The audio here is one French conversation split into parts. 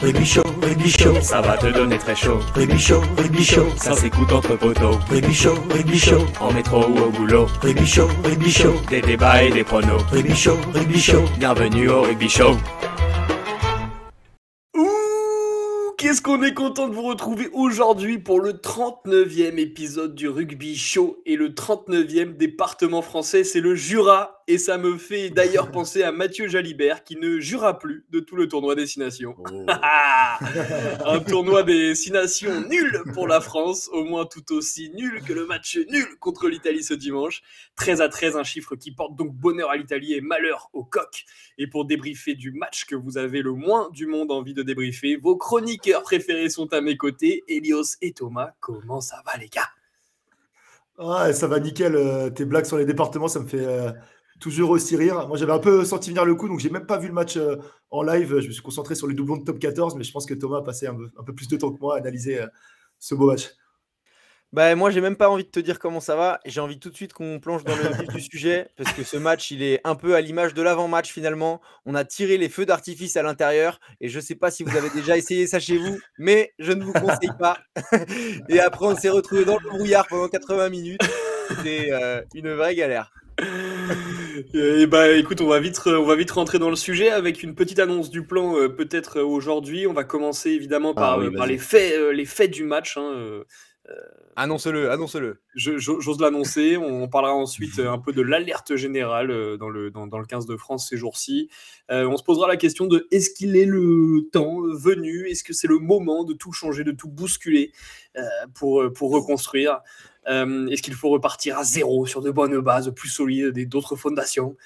Rugby chaud, rugby chaud, ça va te donner très chaud. Rugby chaud, rugby chaud, ça s'écoute entre poteaux. Rugby chaud, rugby chaud, en métro ou au boulot. Rugby chaud, rugby chaud, des débats et des pronos. Rugby chaud, rugby chaud, bienvenue au rugby show. Qu'est-ce qu'on est content de vous retrouver aujourd'hui pour le 39e épisode du Rugby Show et le 39e département français, c'est le Jura et ça me fait d'ailleurs penser à Mathieu Jalibert qui ne jura plus de tout le tournoi Destination. Oh. Un tournoi Destination nul pour la France, au moins tout aussi nul que le match nul contre l'Italie ce dimanche. 13 à 13, un chiffre qui porte donc bonheur à l'Italie et malheur au coq. Et pour débriefer du match que vous avez le moins du monde envie de débriefer, vos chroniqueurs préférés sont à mes côtés, Elios et Thomas. Comment ça va les gars? Ouais, ça va nickel. Euh, tes blagues sur les départements, ça me fait, euh, toujours aussi rire. Moi, j'avais un peu senti venir le coup, donc j'ai même pas vu le match euh, en live. Je me suis concentré sur les doublons de top 14, mais je pense que Thomas a passé un peu, plus de temps que moi à analyser euh, ce beau match. Bah, moi, j'ai même pas envie de te dire comment ça va. J'ai envie tout de suite qu'on plonge dans le vif du sujet, parce que ce match, il est un peu à l'image de l'avant-match finalement. On a tiré les feux d'artifice à l'intérieur, et je sais pas si vous avez déjà essayé ça chez vous, mais je ne vous conseille pas. et après, on s'est retrouvé dans le brouillard pendant 80 minutes. C'était euh, une vraie galère. Et bah écoute, on va vite, on va vite rentrer dans le sujet avec une petite annonce du plan euh, peut-être euh, aujourd'hui. On va commencer évidemment par, ah euh, les faits, les faits du match. Hein, annonce-le, annonce-le. J'ose l'annoncer. On parlera ensuite un peu de l'alerte générale dans le, dans, dans, le 15 de France ces jours-ci. on se posera la question de est-ce qu'il est le temps venu? Est-ce que c'est le moment de tout changer, de tout bousculer pour, pour reconstruire? Euh, est-ce qu'il faut repartir à zéro sur de bonnes bases plus solides et d'autres fondations?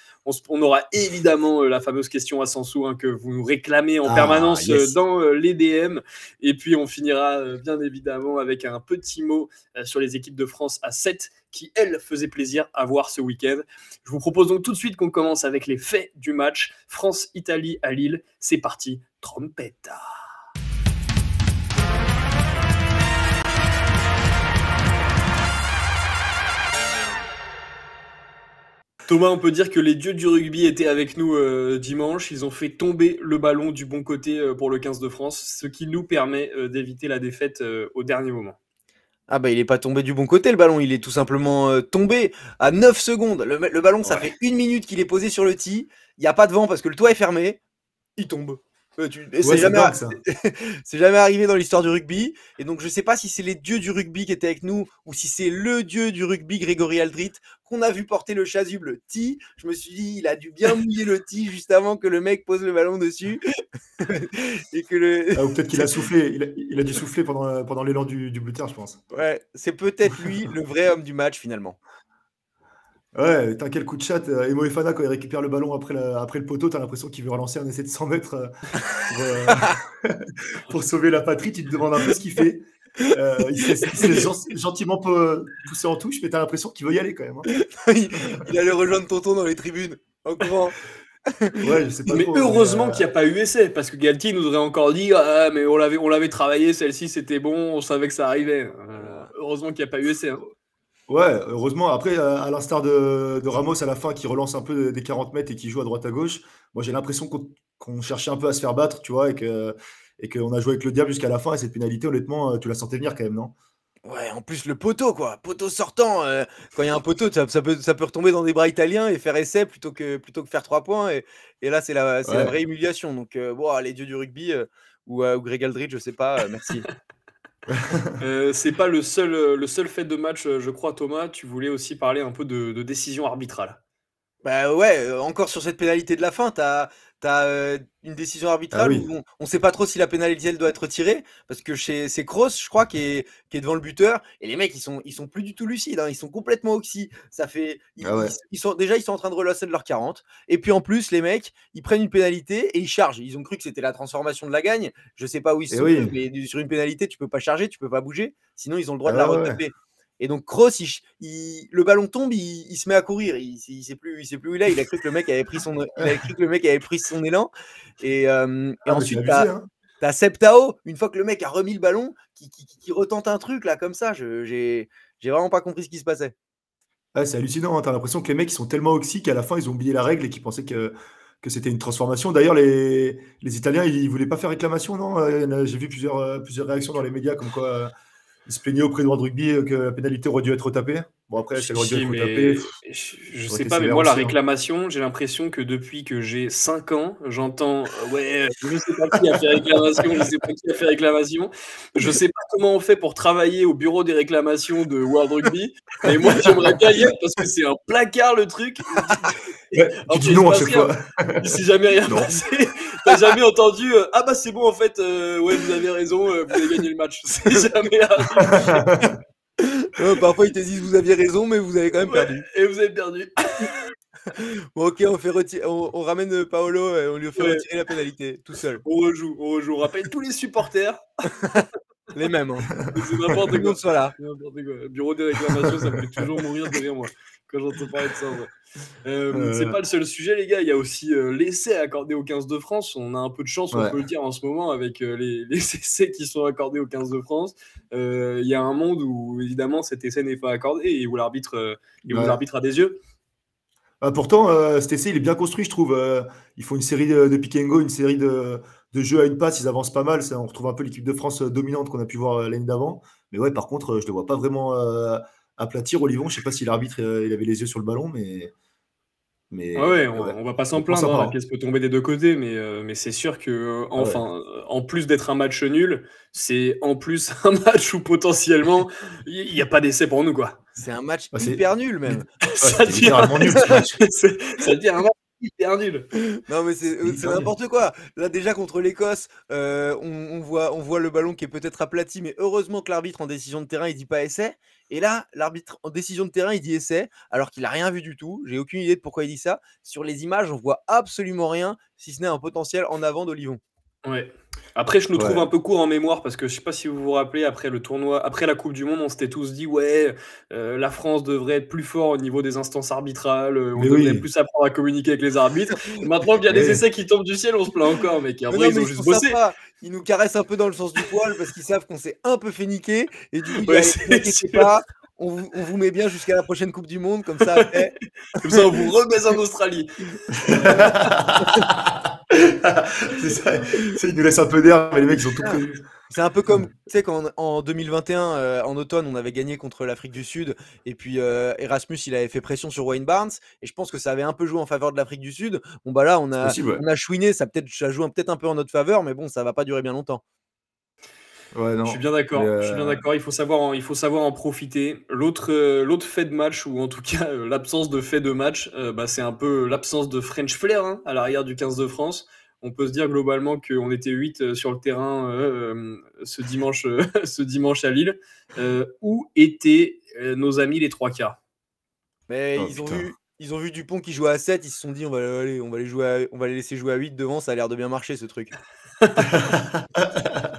On, aura évidemment euh, la fameuse question à Sansou hein, que vous nous réclamez en ah, permanence euh, dans les DM. Et puis on finira bien évidemment avec un petit mot sur les équipes de France à 7 qui, elles, faisaient plaisir à voir ce week-end. Je vous propose donc tout de suite qu'on commence avec les faits du match. France-Italie à Lille. C'est parti, trompette. Thomas, on peut dire que les dieux du rugby étaient avec nous euh, dimanche. Ils ont fait tomber le ballon du bon côté euh, pour le 15 de France, ce qui nous permet euh, d'éviter la défaite au dernier moment. Ah bah il n'est pas tombé du bon côté le ballon, il est tout simplement tombé à 9 secondes. Le, ballon, ça fait une minute qu'il est posé sur le tee. Il n'y a pas de vent parce que le toit est fermé. Il tombe. c'est jamais... arrivé dans l'histoire du rugby. Et donc, je sais pas si c'est les dieux du rugby qui étaient avec nous ou si c'est le dieu du rugby, Grégory Aldrit, qu'on a vu porter le chasuble T. Je me suis dit, il a dû bien mouiller le T juste avant que le mec pose le ballon dessus. et que le... Ah, ou peut-être qu'il a soufflé. Il a, dû souffler pendant, pendant l'élan du, du je pense. Ouais, c'est peut-être lui le vrai homme du match finalement. Ouais, t'as quel coup de chat. Euh, Emo Efana, quand il récupère le ballon après, après le poteau, t'as l'impression qu'il veut relancer un essai de 100 mètres euh, euh, pour, sauver la patrie. Tu te demandes un peu ce qu'il fait. il s'est gentiment poussé en touche, mais t'as l'impression qu'il veut y aller quand même. Hein. il, allait rejoindre Tonton dans les tribunes, en courant. Ouais, je sais pas mais heureusement qu'il n'y a pas eu essai, parce que Galtier nous aurait encore dit ah, mais on l'avait, on l'avait travaillé, celle-ci c'était bon, on savait que ça arrivait. heureusement qu'il n'y a pas eu essai. Hein. Ouais, heureusement. Après, à l'instar de, Ramos à la fin qui relance un peu des 40 mètres et qui joue à droite à gauche, moi j'ai l'impression qu'on cherchait un peu à se faire battre, tu vois, et qu'on et a joué avec le diable jusqu'à la fin. Et cette pénalité, honnêtement, euh, tu la sentais venir quand même, non? Ouais, en plus le poteau, quoi. Poteau sortant. Euh, quand il y a un poteau, ça, peut, ça peut retomber dans des bras italiens et faire essai plutôt que, plutôt que faire trois points. Et, et là, c'est la, la vraie humiliation. Donc, euh, les dieux du rugby ou, ou Greg Aldridge, je sais pas, merci. Euh, c'est pas le seul, euh, le seul fait de match, euh, je crois, Thomas. Tu voulais aussi parler un peu de, de décision arbitrale. Bah ouais, encore sur cette pénalité de la fin, t'as tu as euh, une décision arbitrale ah où on ne sait pas trop si la pénalité elle doit être tirée parce que chez c'est Kroos je crois qui est, qui est devant le buteur et les mecs ils sont ils sont plus du tout lucides hein, ils sont complètement oxy. Ça fait ils, ah sont déjà ils sont en train de relancer de leur 40 et puis en plus les mecs ils prennent une pénalité et ils chargent. Ils ont cru que c'était la transformation de la gagne. Je sais pas où ils sont mais sur une pénalité tu peux pas charger tu peux pas bouger. Sinon ils ont le droit de la ah retaper et donc Kroos, le ballon tombe, il, se met à courir. Il, il, sait plus, il sait plus où il est. Il a cru que le mec avait pris son, cru que le mec avait pris son élan. Et, euh, ah, ensuite, tu as, hein. Septao, une fois que le mec a remis le ballon, qui, retente un truc là comme ça. Je j'ai vraiment pas compris ce qui se passait. c'est hallucinant. Hein. Tu as l'impression que les mecs ils sont tellement oxy qu'à la fin ils ont oublié la règle et qu'ils pensaient que que c'était une transformation. D'ailleurs, les, les Italiens, ils voulaient pas faire réclamation, non? J'ai vu plusieurs, plusieurs réactions dans les médias comme quoi ils se plaignaient auprès de World Rugby que la pénalité aurait dû être retapée. Bon, après, c'est le si, mais... Je, sais pas, mais moi, la hein. réclamation, j'ai l'impression que depuis que j'ai 5 ans, j'entends Ouais, je sais pas qui a fait réclamation, je sais pas qui a fait réclamation. Je sais pas comment on fait pour travailler au bureau des réclamations de World Rugby. Mais moi, j'aimerais bien y être parce que c'est un placard le truc. Ouais, tu dis non à chaque fois. Il s'est jamais rien passé. T'as jamais entendu euh, Ah bah c'est bon, en fait, euh, ouais, vous avez raison, euh, vous avez gagné le match. C'est jamais arrivé. parfois, ils te disent vous aviez raison, mais vous avez quand même perdu. Et vous avez perdu. bon, ok, on, fait on, on, ramène Paolo et on lui fait retirer la pénalité tout seul. On rejoue, on rejoue. On rappelle tous les supporters. les mêmes. Hein. C'est n'importe quoi. Soit là. Bureau des réclamations, ça me fait toujours mourir derrière moi quand j'entends parler de ça. Euh... C'est pas le seul sujet, les gars. Il y a aussi euh, l'essai accordé au 15 de France. On a un peu de chance, on peut le dire en ce moment, avec euh, les, les, essais qui sont accordés au 15 de France. Il y a un monde où, évidemment, cet essai n'est pas accordé et où l'arbitre a des yeux. Ah, pourtant, cet essai, il est bien construit, je trouve. ils font une série de, de pick and go, une série de, de jeux à une passe. Ils avancent pas mal. Ça, on retrouve un peu l'équipe de France dominante qu'on a pu voir l'année d'avant. Mais ouais, par contre, je ne le vois pas vraiment aplatir Olivon. Je sais pas si l'arbitre il avait les yeux sur le ballon, mais mais, ouais, on, va pas s'en plaindre, hein, qu'est-ce peut tomber des deux côtés, mais, euh, mais c'est sûr que, euh, ah enfin, euh, en plus d'être un match nul, c'est en plus un match où potentiellement il n'y a pas d'essai pour nous, quoi. C'est un match hyper nul, même. ça dit un match hyper nul. Non, mais c'est n'importe quoi. Là, déjà contre l'Écosse, on, voit, on voit le ballon qui est peut-être aplati, mais heureusement que l'arbitre en décision de terrain, il dit pas essai. Et là, l'arbitre en décision de terrain, il dit essai, alors qu'il a rien vu du tout. J'ai aucune idée de pourquoi il dit ça. Sur les images, on voit absolument rien, si ce n'est un potentiel en avant d'Olivon. Ouais. Après, je nous trouve un peu court en mémoire parce que je sais pas si vous vous rappelez, après le tournoi, après la Coupe du Monde, on s'était tous dit ouais, euh, la France devrait être plus fort au niveau des instances arbitrales, euh, on devrait plus apprendre à communiquer avec les arbitres. Maintenant qu'il y a des essais qui tombent du ciel, on se plaint encore, mec. En vrai, ils ont juste bossé. Ils nous caressent un peu dans le sens du poil parce qu'ils savent qu'on s'est un peu fait niquer et du coup, ouais, pas, on vous, on vous, met bien jusqu'à la prochaine Coupe du Monde, comme ça après. comme ça, on vous remet en Australie. c'est ça, ils nous laissent un peu d'air, mais les mecs, ils ont tout prévu. C'est un peu comme, tu sais, quand en 2021, euh, en automne, on avait gagné contre l'Afrique du Sud, et puis euh, Erasmus, il avait fait pression sur Wayne Barnes, et je pense que ça avait un peu joué en faveur de l'Afrique du Sud. Bon, bah là, on a, on a chouiné, ça, peut ça joue peut-être un peu en notre faveur, mais bon, ça va pas durer bien longtemps. Je suis bien d'accord. Je suis bien euh, d'accord. Il faut savoir, en, il faut savoir en profiter. L'autre, euh, l'autre fait de match ou en tout cas euh, l'absence de fait de match, bah, c'est un peu l'absence de French flair hein, à l'arrière du 15 de France. On peut se dire globalement qu'on était 8 sur le terrain ce dimanche, ce dimanche à Lille. où étaient nos amis les trois quarts? Mais oh, ils ont vu. Ils ont vu Dupont qui jouait à 7, ils se sont dit on va, aller, on va, les, jouer on va les laisser jouer à 8 devant, ça a l'air de bien marcher ce truc.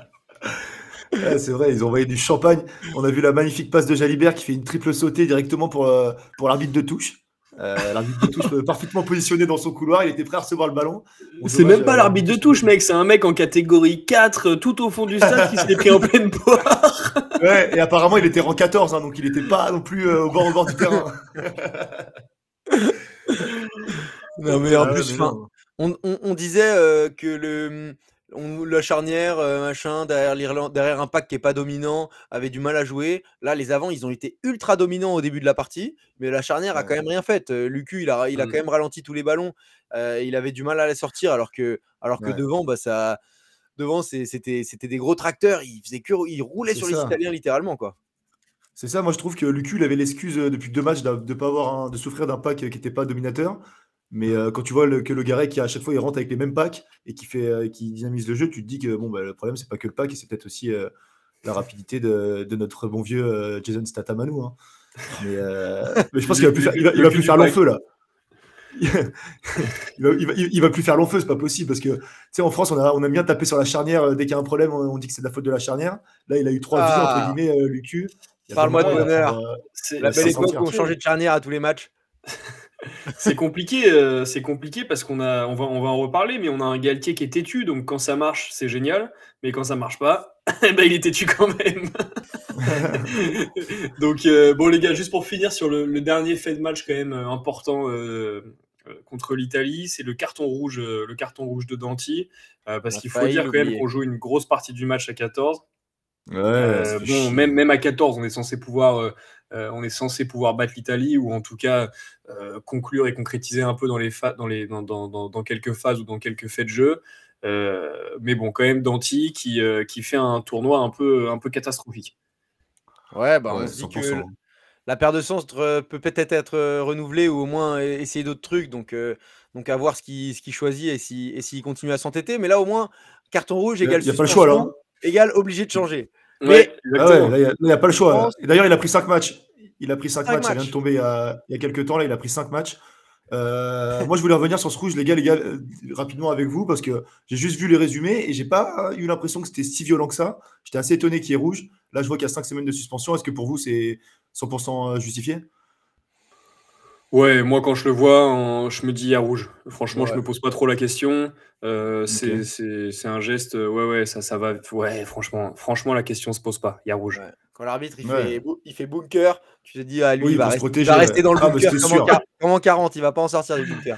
c'est vrai, ils ont envoyé du champagne. On a vu la magnifique passe de Jalibert qui fait une triple sautée directement pour, euh, pour l'arbitre de touche. Euh, l'arbitre de touche euh, parfaitement positionné dans son couloir, il était prêt à recevoir le ballon. C'est même pas l'arbitre de touche, mec, c'est un mec en catégorie 4 tout au fond du stade qui s'est pris en pleine poire. ouais, et apparemment il était rang 14, hein, donc il n'était pas non plus au, bord, au bord du terrain. non, mais en plus, on, on, on, disait que le on, la charnière, euh, machin, derrière l'Irlande, derrière un pack qui est pas dominant, avait du mal à jouer. Là, les avants, ils ont été ultra dominants au début de la partie, mais la charnière a quand même rien fait. Euh, Lucu, il a, il a quand mmh. même ralenti tous les ballons. Euh, il avait du mal à les sortir, alors que, alors que devant, bah, ça, devant, c'était, c'était des gros tracteurs. Il faisait que, il roulait sur les Italiens littéralement, quoi. C'est ça, moi je trouve que Lucu, il avait l'excuse depuis deux matchs de, pas avoir de souffrir d'un pack qui n'était pas dominateur. Mais euh, quand tu vois que le Garret qui à chaque fois il rentre avec les mêmes packs et qui fait euh, qui dynamise le jeu, tu te dis que bon bah, le problème c'est pas que le pack, et c'est peut-être aussi euh, la rapidité de, de, notre bon vieux Jason Statamanou. Hein. Mais, mais, je pense qu'il va plus faire, il va, plus faire long feu là. il, va, il, va, plus faire long feu, c'est pas possible parce que tu sais en France on a on aime bien taper sur la charnière dès qu'il y a un problème, on, dit que c'est de la faute de la charnière. Là il a eu trois vies entre ah. guillemets Lucu. Parle-moi de bonheur. La belle époque où on changeait de charnière à tous les matchs. C'est compliqué, euh, c'est compliqué parce qu'on a, on va, on va en reparler, mais on a un Galtier qui est têtu, donc quand ça marche, c'est génial, mais quand ça marche pas, eh ben, il est têtu quand même. donc euh, bon les gars, juste pour finir sur le, dernier fait de match quand même euh, important contre l'Italie, c'est le carton rouge, le carton rouge de Danti, parce qu'il faut dire quand même qu'on joue une grosse partie du match à 14. bon, même, même à 14, on est censé pouvoir, on est censé pouvoir battre l'Italie ou en tout cas conclure et concrétiser un peu dans, les dans, les, dans, dans, dans, quelques phases ou dans quelques faits de jeu. mais bon, quand même Danti qui, qui fait un tournoi un peu, un peu catastrophique. Ouais, bah on se dit que la paire de euh, peut peut-être être euh, renouvelée ou au moins essayer d'autres trucs. Donc, euh, donc à voir ce qu'il ce choisit et s'il et s'il continue à s'entêter. Mais là, au moins, carton rouge égale Il n'y a, pas le choix là. Hein. Égale obligé de changer. Mais ah il n'y a, pas le choix. D'ailleurs, il a pris 5 matchs. Il a pris 5 matchs. Il vient de tomber il y, a, il y a quelques temps. Là, il a pris 5 matchs. moi, je voulais revenir sur ce rouge, les gars, les gars, rapidement avec vous, parce que j'ai juste vu les résumés et j'ai pas eu l'impression que c'était si violent que ça. J'étais assez étonné qu'il y ait rouge. Là, je vois qu'il y a 5 semaines de suspension. Est-ce que pour vous, c'est 100% euh, justifié? Ouais, moi quand je le vois, je me dis à rouge. Franchement, je me pose pas trop la question. Euh, c'est un geste, euh, ouais, ouais, ça, ça va. Ouais, franchement, franchement, la question se pose pas. Il y a rouge. Quand l'arbitre il, fait, il fait bunker, tu te dis, ah, lui, il, va, rester, rester dans le ah, bunker comme en, 40, il va pas en sortir du bunker.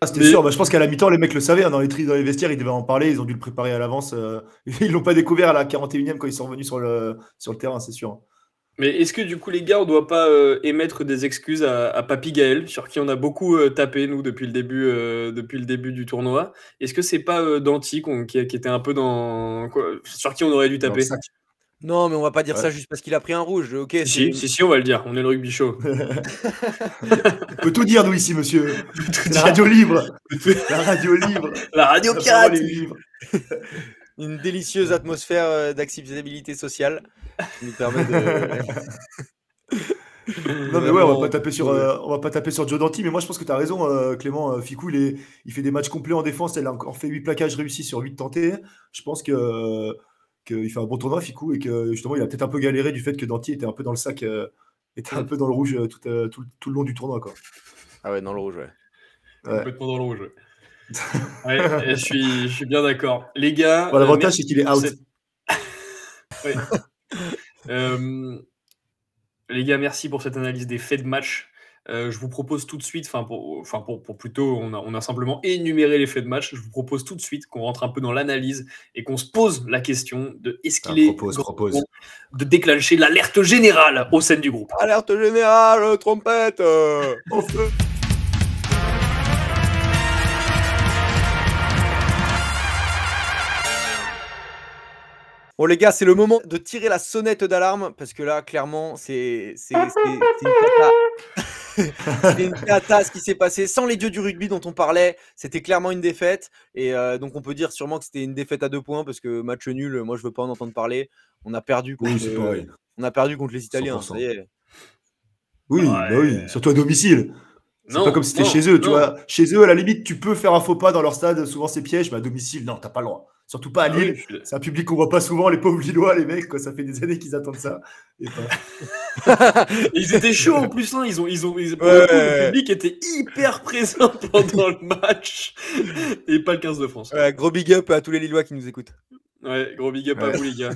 Ah, c'était sûr, bah, je pense qu'à la mi-temps, les mecs le savaient, hein, dans, les dans les vestiaires, ils devaient en parler, ils ont dû le préparer à l'avance. ils l'ont pas découvert à la 41e quand ils sont revenus sur le, sur le terrain, c'est sûr. Mais est-ce que du coup, les gars, on ne doit pas euh, émettre des excuses à, à, Papy Gaël, sur qui on a beaucoup euh, tapé, nous, depuis le début, euh, depuis le début du tournoi? Est-ce que c'est pas Danti qui, était un peu dans. sur qui on aurait dû taper? Non, mais on va pas dire ça juste parce qu'il a pris un rouge. Ok, si, si, si, on va le dire. On est le rugby show. on peut tout dire, nous, ici, monsieur. La radio libre. La radio libre. La radio pirate une délicieuse atmosphère d'acceptabilité sociale qui nous permet de. non mais ouais, on va pas taper sur, euh, on va pas taper sur Joe Danti, mais moi je pense que tu as raison, euh, Clément. Ficou, il, est, il fait des matchs complets en défense. Elle a encore fait 8 plaquages réussis sur 8 tentés. Je pense que qu'il fait un bon tournoi, Ficou, et que justement il a peut-être un peu galéré du fait que Danti était un peu dans le sac, était un peu dans le rouge tout, tout, tout, le long du tournoi. Quoi. Ah ouais, dans le rouge, ouais. Complètement dans le rouge. Ouais je, suis, je suis bien d'accord. Les gars. L'avantage, c'est qu'il est out. Euh, les gars, merci pour cette analyse des faits de match. Euh, je vous propose tout de suite, enfin pour, enfin pour, pour, plutôt, on a, on a, simplement énuméré les faits de match. Je vous propose tout de suite qu'on rentre un peu dans l'analyse et qu'on se pose la question de est-ce qu'il est, propose, de déclencher l'alerte générale au sein du groupe? Alerte générale, trompette, au feu. Bon les gars, c'est le moment de tirer la sonnette d'alarme parce que là, clairement, c'est une cata. une cata ce qui s'est passé sans les dieux du rugby dont on parlait. C'était clairement une défaite et euh, donc on peut dire sûrement que c'était une défaite à deux points parce que match nul. Moi, je veux pas en entendre parler. On a perdu contre, on a perdu contre les Italiens. Ça y est. Oui, bah oui, surtout à domicile. C'est pas comme si c'était chez eux, tu vois. Chez eux, à la limite, tu peux faire un faux pas dans leur stade, souvent c'est piège, mais à domicile, non, t'as pas le droit. Surtout pas à ah Lille. c'est un public qu'on voit pas souvent, les pauvres Lillois, les mecs, quoi. Ça fait des années qu'ils attendent ça. ils étaient chauds en plus, hein. Ils ont, ils ont, le public était hyper présent pendant le match. Et pas le 15 de France. gros big up à tous les Lillois qui nous écoutent. Ouais, gros big up à vous, les gars.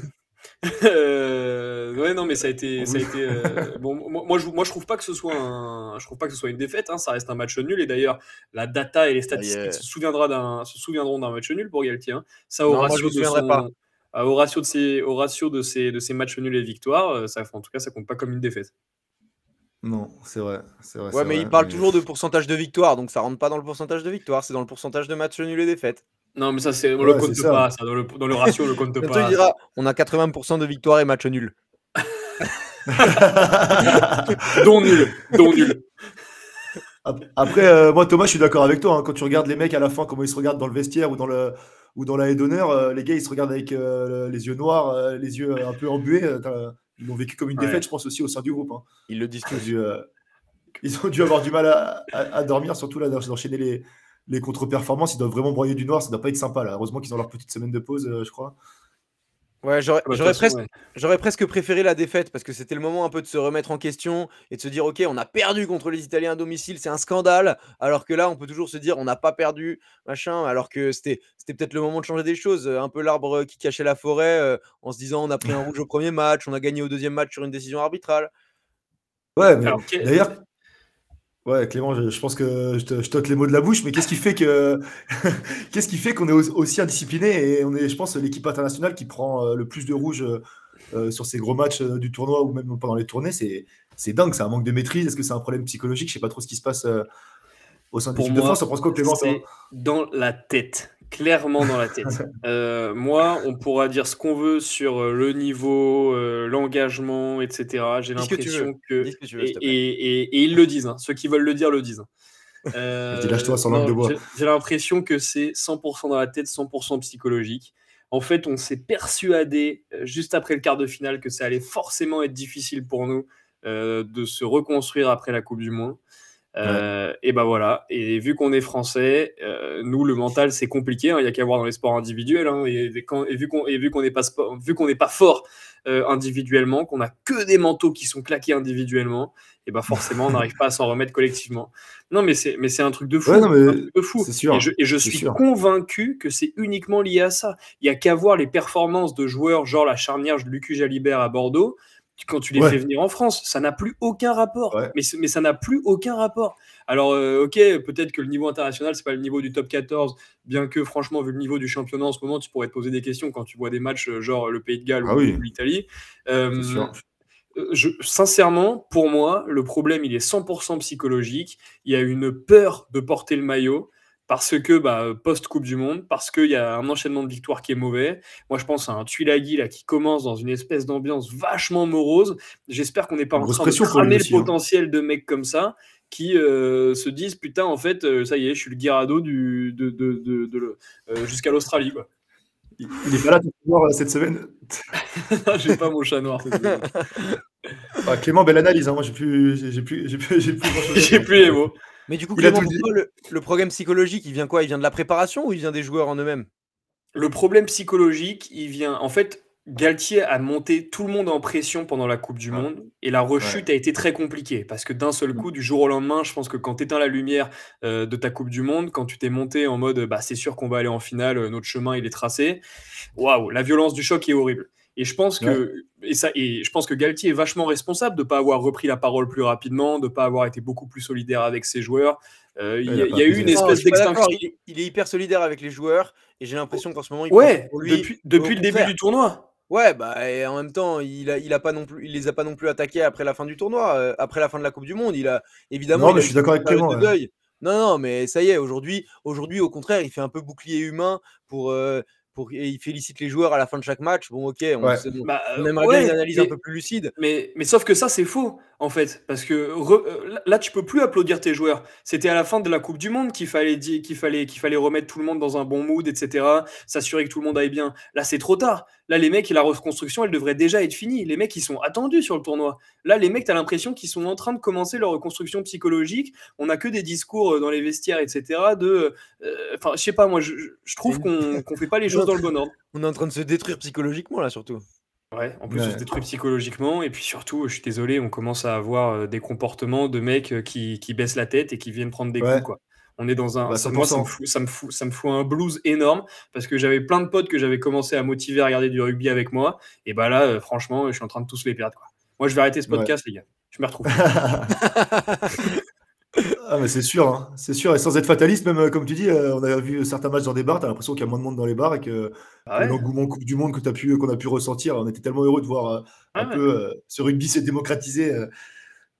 Euh, ouais, non, mais ça a été, ça a été. Euh, bon, moi, je, moi, je trouve pas que ce soit un, je trouve pas que ce soit une défaite. Hein, ça reste un match nul. Et d'ailleurs, la data et les statistiques se souviendra d'un, se souviendront d'un match nul pour Galtier. Hein. Ça, au ratio de son, au ratio de ces, au ratio de ces, de ces matchs nuls et victoires, euh, ça, en tout cas, ça compte pas comme une défaite. Non, c'est vrai, c'est vrai. Ouais, mais il parle toujours de pourcentage de victoire, donc ça rentre pas dans le pourcentage de victoire, c'est dans le pourcentage de matchs nuls et défaites. Non, mais ça, c'est, on le compte pas. Ça, dans, le, dans, le, ratio, on le compte pas. Dira, on a 80% de victoires et matchs nuls. dont nul. Dont nul. Après, euh, moi, Thomas, je suis d'accord avec toi. Hein. quand tu regardes les mecs à la fin, comment ils se regardent dans le vestiaire ou dans, le, ou dans la haie d'honneur, euh, les gars, ils se regardent avec euh, les yeux noirs, les yeux un peu embués. ils l'ont vécu comme une défaite, je pense, aussi au sein du groupe. Hein. Ils le disent tous. ils ont dû avoir du mal à, à dormir, surtout là, d'enchaîner les, les contre-performances, ils doivent vraiment broyer du noir, ça doit pas être sympa là. Heureusement qu'ils ont leur petite semaine de pause, euh, je crois. Ouais, j'aurais ah bah, presque, presque, préféré la défaite parce que c'était le moment un peu de se remettre en question et de se dire ok, on a perdu contre les Italiens à domicile, c'est un scandale. Alors que là, on peut toujours se dire on n'a pas perdu, machin. Alors que c'était peut-être le moment de changer des choses. Un peu l'arbre qui cachait la forêt euh, en se disant on a pris un rouge au premier match, on a gagné au deuxième match sur une décision arbitrale. Ouais, mais d'ailleurs, Ouais, Clément, je, pense que je, te, les mots de la bouche, mais qu'est-ce qui fait que qu'est-ce qui fait qu'on est aussi indiscipliné et on est, je pense, l'équipe internationale qui prend euh, le plus de rouge euh, euh, sur ces gros matchs du tournoi ou même pendant les tournées, c'est c'est dingue, c'est un manque de maîtrise. Est-ce que c'est un problème psychologique? Je sais pas trop ce qui se passe au sein de l'équipe de France. Ça pense quoi, Clément Dans la tête clairement dans la tête. Euh, moi, on pourra dire ce qu'on veut sur euh, le niveau, euh, l'engagement, etc. J'ai l'impression que. et, ils le disent, hein. ceux qui veulent le dire le disent. Lâche-toi sans langue de bois. J'ai l'impression que c'est 100% dans la tête, 100% psychologique. En fait, on s'est persuadé juste après le quart de finale que ça allait forcément être difficile pour nous de se reconstruire après la Coupe du Monde. Euh, et ben voilà. Et vu qu'on est français, euh, nous le mental c'est compliqué. Hein. Il y a qu'à voir dans les sports individuels. Hein. et, vu qu'on et vu qu'on n'est pas vu qu'on n'est pas fort euh, individuellement, qu'on a que des manteaux qui sont claqués individuellement, et ben forcément on n'arrive pas à s'en remettre collectivement. Non mais c'est mais c'est un truc de fou. de fou. Sûr, et je, suis convaincu que c'est uniquement lié à ça. Il y a qu'à voir les performances de joueurs genre la charnière de Lucu Jalibert à Bordeaux quand tu les fais venir en France. Ça n'a plus aucun rapport. Mais, mais ça n'a plus aucun rapport. Alors, euh, ok, peut-être que le niveau international, c'est pas le niveau du top 14, bien que franchement, vu le niveau du championnat en ce moment, tu pourrais te poser des questions quand tu vois des matchs euh, genre le Pays de Galles ah ou, l'Italie. Euh, je, sincèrement, pour moi, le problème, il est 100% psychologique. Il y a une peur de porter le maillot parce que bah, post-Coupe du Monde, parce qu'il y a un enchaînement de victoires qui est mauvais. Moi, je pense à un Tuilagi là, qui commence dans une espèce d'ambiance vachement morose. J'espère qu'on n'est pas en train de cramer le hein. potentiel de mecs comme ça qui euh, se disent putain, en fait, euh, ça y est, je suis le Guirado du, de, de, de, euh, jusqu'à l'Australie. Quoi. Il n'est pas là tout noir cette semaine. j'ai pas mon chat noir cette semaine. Ah, Clément, belle analyse. Hein. Moi, j'ai plus, j'ai plus, j'ai plus, j'ai plus, j'ai plus les mots. Mais du coup, Clément, le, le, problème psychologique, il vient quoi? Il vient de la préparation ou il vient des joueurs en eux-mêmes? Le problème psychologique, il vient. En fait, Galtier a monté tout le monde en pression pendant la Coupe du Monde et la rechute a été très compliquée parce que d'un seul mm. coup, du jour au lendemain, je pense que quand tu éteins la lumière euh, de ta Coupe du Monde, quand tu t'es monté en mode bah, c'est sûr qu'on va aller en finale, euh, notre chemin il est tracé, waouh, la violence du choc est horrible. Et je pense que et ça et je pense que Galtier est vachement responsable de ne pas avoir repris la parole plus rapidement, de ne pas avoir été beaucoup plus solidaire avec ses joueurs. Euh, il, y a, eu une espèce d'extinction. Il, est hyper solidaire avec les joueurs et j'ai l'impression qu'en ce moment, il ouais, depuis, depuis le début du tournoi. Ouais, bah et en même temps, il a, il a pas non plus, il les a pas non plus attaqués après la fin du tournoi, euh, après la fin de la Coupe du Monde. Il a évidemment. Non, mais je suis d'accord avec Clément. Non, non, mais ça y est, aujourd'hui, aujourd'hui, au contraire, il fait un peu bouclier humain pour, euh, et il félicite les joueurs à la fin de chaque match. Bon, ok, on, bah, aimerait bien une analyse un peu plus lucide. Mais, mais sauf que ça, c'est faux, en fait. Parce que euh, là, tu peux plus applaudir tes joueurs. C'était à la fin de la Coupe du Monde qu'il fallait, qu'il fallait, qu'il fallait remettre tout le monde dans un bon mood, etc. S'assurer que tout le monde aille bien. Là, c'est trop tard. Là, les mecs, la reconstruction, elle devrait déjà être finie. Les mecs, ils sont attendus sur le tournoi. Là, les mecs, tu as l'impression qu'ils sont en train de commencer leur reconstruction psychologique. On n'a que des discours euh, dans les vestiaires, etc. De. Euh, enfin, je sais pas, moi, je, trouve qu'on ne fait pas les choses dans le bon ordre. On est en train de se détruire psychologiquement, là, surtout. Ouais, en plus, on se détruit psychologiquement. Et puis surtout, je suis désolé, on commence à avoir euh, des comportements de mecs qui, qui baissent la tête et qui viennent prendre des coups, quoi. On est dans un. Bah, ça, moi, ça me, fout, ça, me fout, ça me fout un blues énorme parce que j'avais plein de potes que j'avais commencé à motiver à regarder du rugby avec moi. Et bah là, euh, franchement, je suis en train de tous les perdre. Quoi. Moi, je vais arrêter ce podcast, les gars. Je me retrouve. ah, mais c'est sûr, hein. c'est sûr. Et sans être fataliste, même euh, comme tu dis, euh, on a vu certains matchs dans des bars, tu as l'impression qu'il y a moins de monde dans les bars et que, ah l'engouement Coupe du Monde as pu, qu'on a pu ressentir, on était tellement heureux de voir ah un peu ce rugby s'est démocratisé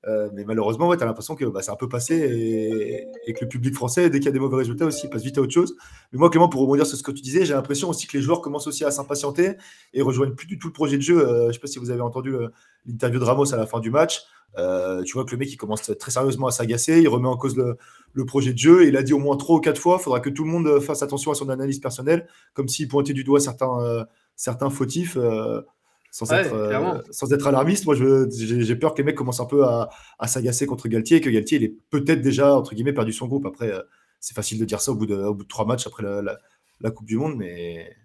euh, mais malheureusement, ouais, tu as l'impression que bah, c'est un peu passé et, que le public français, dès qu'il y a des mauvais résultats aussi, passe vite à autre chose. Mais moi, Clément, pour rebondir sur ce que tu disais, j'ai l'impression aussi que les joueurs commencent aussi à s'impatienter et rejoignent plus du tout le projet de jeu. Euh, je ne sais pas si vous avez entendu euh, l'interview de Ramos à la fin du match. Tu vois que le mec, il commence très sérieusement à s'agacer, il remet en cause le, le, projet de jeu et il a dit au moins trois ou quatre fois il faudra que tout le monde fasse attention à son analyse personnelle, comme s'il pointait du doigt certains, certains fautifs sans, être, euh, sans être alarmiste, moi j'ai peur que les mecs commencent un peu à, s'agacer contre Galtier et que Galtier il est peut-être déjà entre guillemets perdu son groupe. Après, euh, c'est facile de dire ça au bout de, au bout de trois matchs après la, Coupe du Monde, mais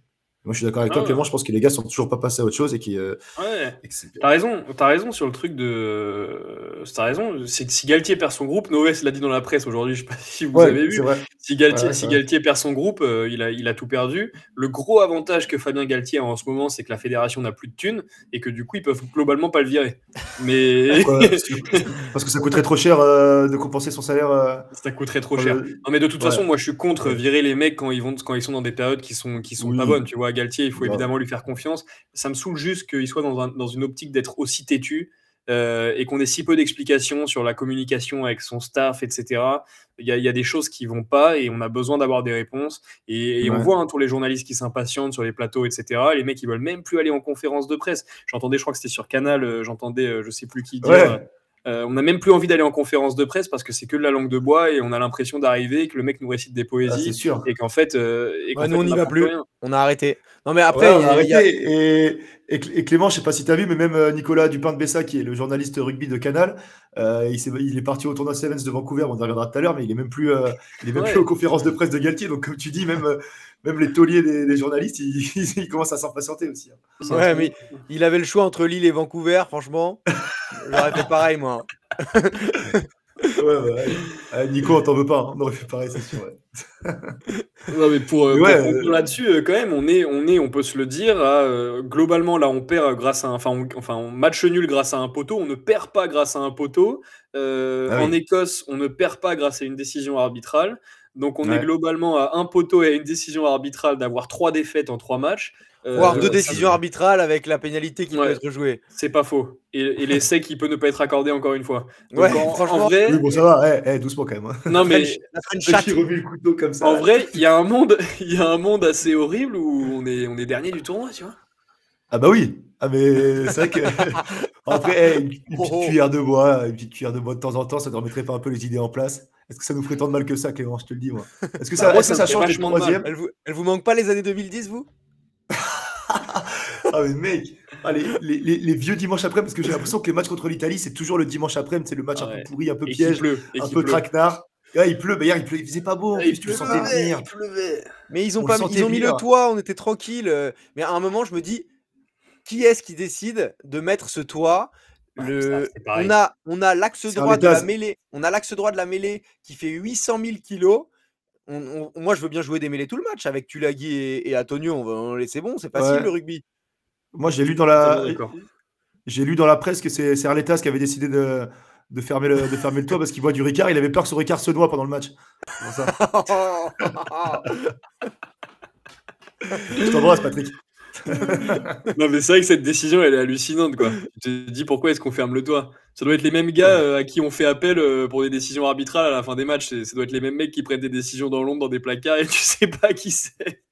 Moi, je suis d'accord avec toi, ah Clément. Je pense que les gars sont toujours pas passés à autre chose et qui. Euh, ouais. T'as raison. T'as raison sur le truc de. T'as raison. C'est que si Galtier perd son groupe, Noé l'a dit dans la presse aujourd'hui. Je sais pas si vous avez vu. Si Galtier, si Galtier perd son groupe, euh, il a, il a tout perdu. Le gros avantage que Fabien Galtier a en ce moment, c'est que la fédération n'a plus de thunes et que du coup, ils peuvent globalement pas le virer. Mais parce que ça coûterait trop cher euh, de compenser son salaire. Ça coûterait trop cher. Non, mais de toute façon, moi, je suis contre virer les mecs quand ils vont, quand ils sont dans des périodes qui sont, qui sont pas bonnes. Tu vois, Galtier, il faut évidemment lui faire confiance. Ça me saoule juste qu'il soit dans, dans, une optique d'être aussi têtu euh, et qu'on ait si peu d'explications sur la communication avec son staff, etc. Il y, a, il y a des choses qui vont pas et on a besoin d'avoir des réponses. Et, on voit hein, tous les journalistes qui s'impatientent sur les plateaux, etc. Les mecs, ils veulent même plus aller en conférence de presse. J'entendais, je crois que c'était sur Canal, euh, j'entendais, euh, je sais plus qui dire. Euh, on n'a même plus envie d'aller en conférence de presse parce que c'est que de la langue de bois et on a l'impression d'arriver que le mec nous récite des poésies sûr. et qu'en fait, euh, nous on n'y va plus. On a arrêté. Non mais après, on a arrêté. Et, Clément, je sais pas si tu as vu, mais même euh, Nicolas Dupin de Bessa, qui est le journaliste rugby de Canal, il, est, il, est, parti au tournoi Sevens de Vancouver. On y reviendra tout à l'heure, mais il est même plus, il est même plus aux conférences de presse de Galtier. Donc comme tu dis, même même les tauliers des, journalistes, ils, commencent à s'impatienter aussi. Hein. Ouais, mais il avait le choix entre Lille et Vancouver, franchement. J'aurais fait pareil, moi. ouais, ouais. Nico, on t'en veut pas. Hein. On aurait fait pareil, c'est sûr. non, mais pour, euh, là-dessus, euh, quand même, on est, on est, on peut se le dire. Euh, globalement, là, on perd grâce à, un, enfin, on, enfin, match nul grâce à un poteau. On ne perd pas grâce à un poteau. Ah en Écosse, on ne perd pas grâce à une décision arbitrale. Donc on est globalement à un poteau et à une décision arbitrale d'avoir trois défaites en trois matchs. Euh, Voire deux décisions arbitrales avec la pénalité qui peut être jouée. C'est pas faux. Et, l'essai qui peut ne pas être accordé encore une fois. ouais, franchement. En vrai... bon, ça va, eh, eh, doucement quand même. Hein. Non, mais. le couteau comme ça. En vrai, il y, a un monde, y a un monde assez horrible où on est, on est dernier du tournoi, tu vois. Ah bah oui. Ah mais c'est vrai que. Après, une, petite oh, oh. cuillère de bois, une petite cuillère de bois de temps en temps, ça ne remettrait pas un peu les idées en place. Est-ce que ça nous ferait tant de mal que ça, Clément Je te le dis, moi? Est-ce que ça, bah, ça, change du troisième? Elle vous, elle vous manque pas les années 2010, vous? Ah mais mec, ah, les, les, vieux dimanches après, parce que j'ai l'impression que les matchs contre l'Italie, c'est toujours le dimanche après, c'est le match un peu pourri, un peu piège, un peu il pleut, mais hier il, pleut, il faisait pas beau, il, le sentais venir. Mais ils ont, pas, ils ont mis le toit, on était tranquille. Euh, mais à un moment, je me dis, qui est-ce qui décide de mettre ce toit? Le... on a, on a l'axe droit de la mêlée. On a l'axe droit de la mêlée qui fait 800 000 kilos. moi, je veux bien jouer des mêlées tout le match avec Tulagi et, et Antonio. On va laisser bon, c'est facile le rugby. Moi, j'ai lu dans la, j'ai lu dans la presse que c'est Arletas qui avait décidé de, de fermer le, de fermer le toit parce qu'il boit du Ricard. Il avait peur que son Ricard se noie pendant le match. je t'embrasse, Patrick. non, mais c'est vrai que cette décision, elle est hallucinante, quoi. Tu te dis pourquoi est-ce qu'on ferme le toit? Ça doit être les mêmes gars euh, à qui on fait appel euh, pour des décisions arbitrales à la fin des matchs. Ça doit être les mêmes mecs qui prennent des décisions dans l'ombre, dans des placards, et tu sais pas qui c'est.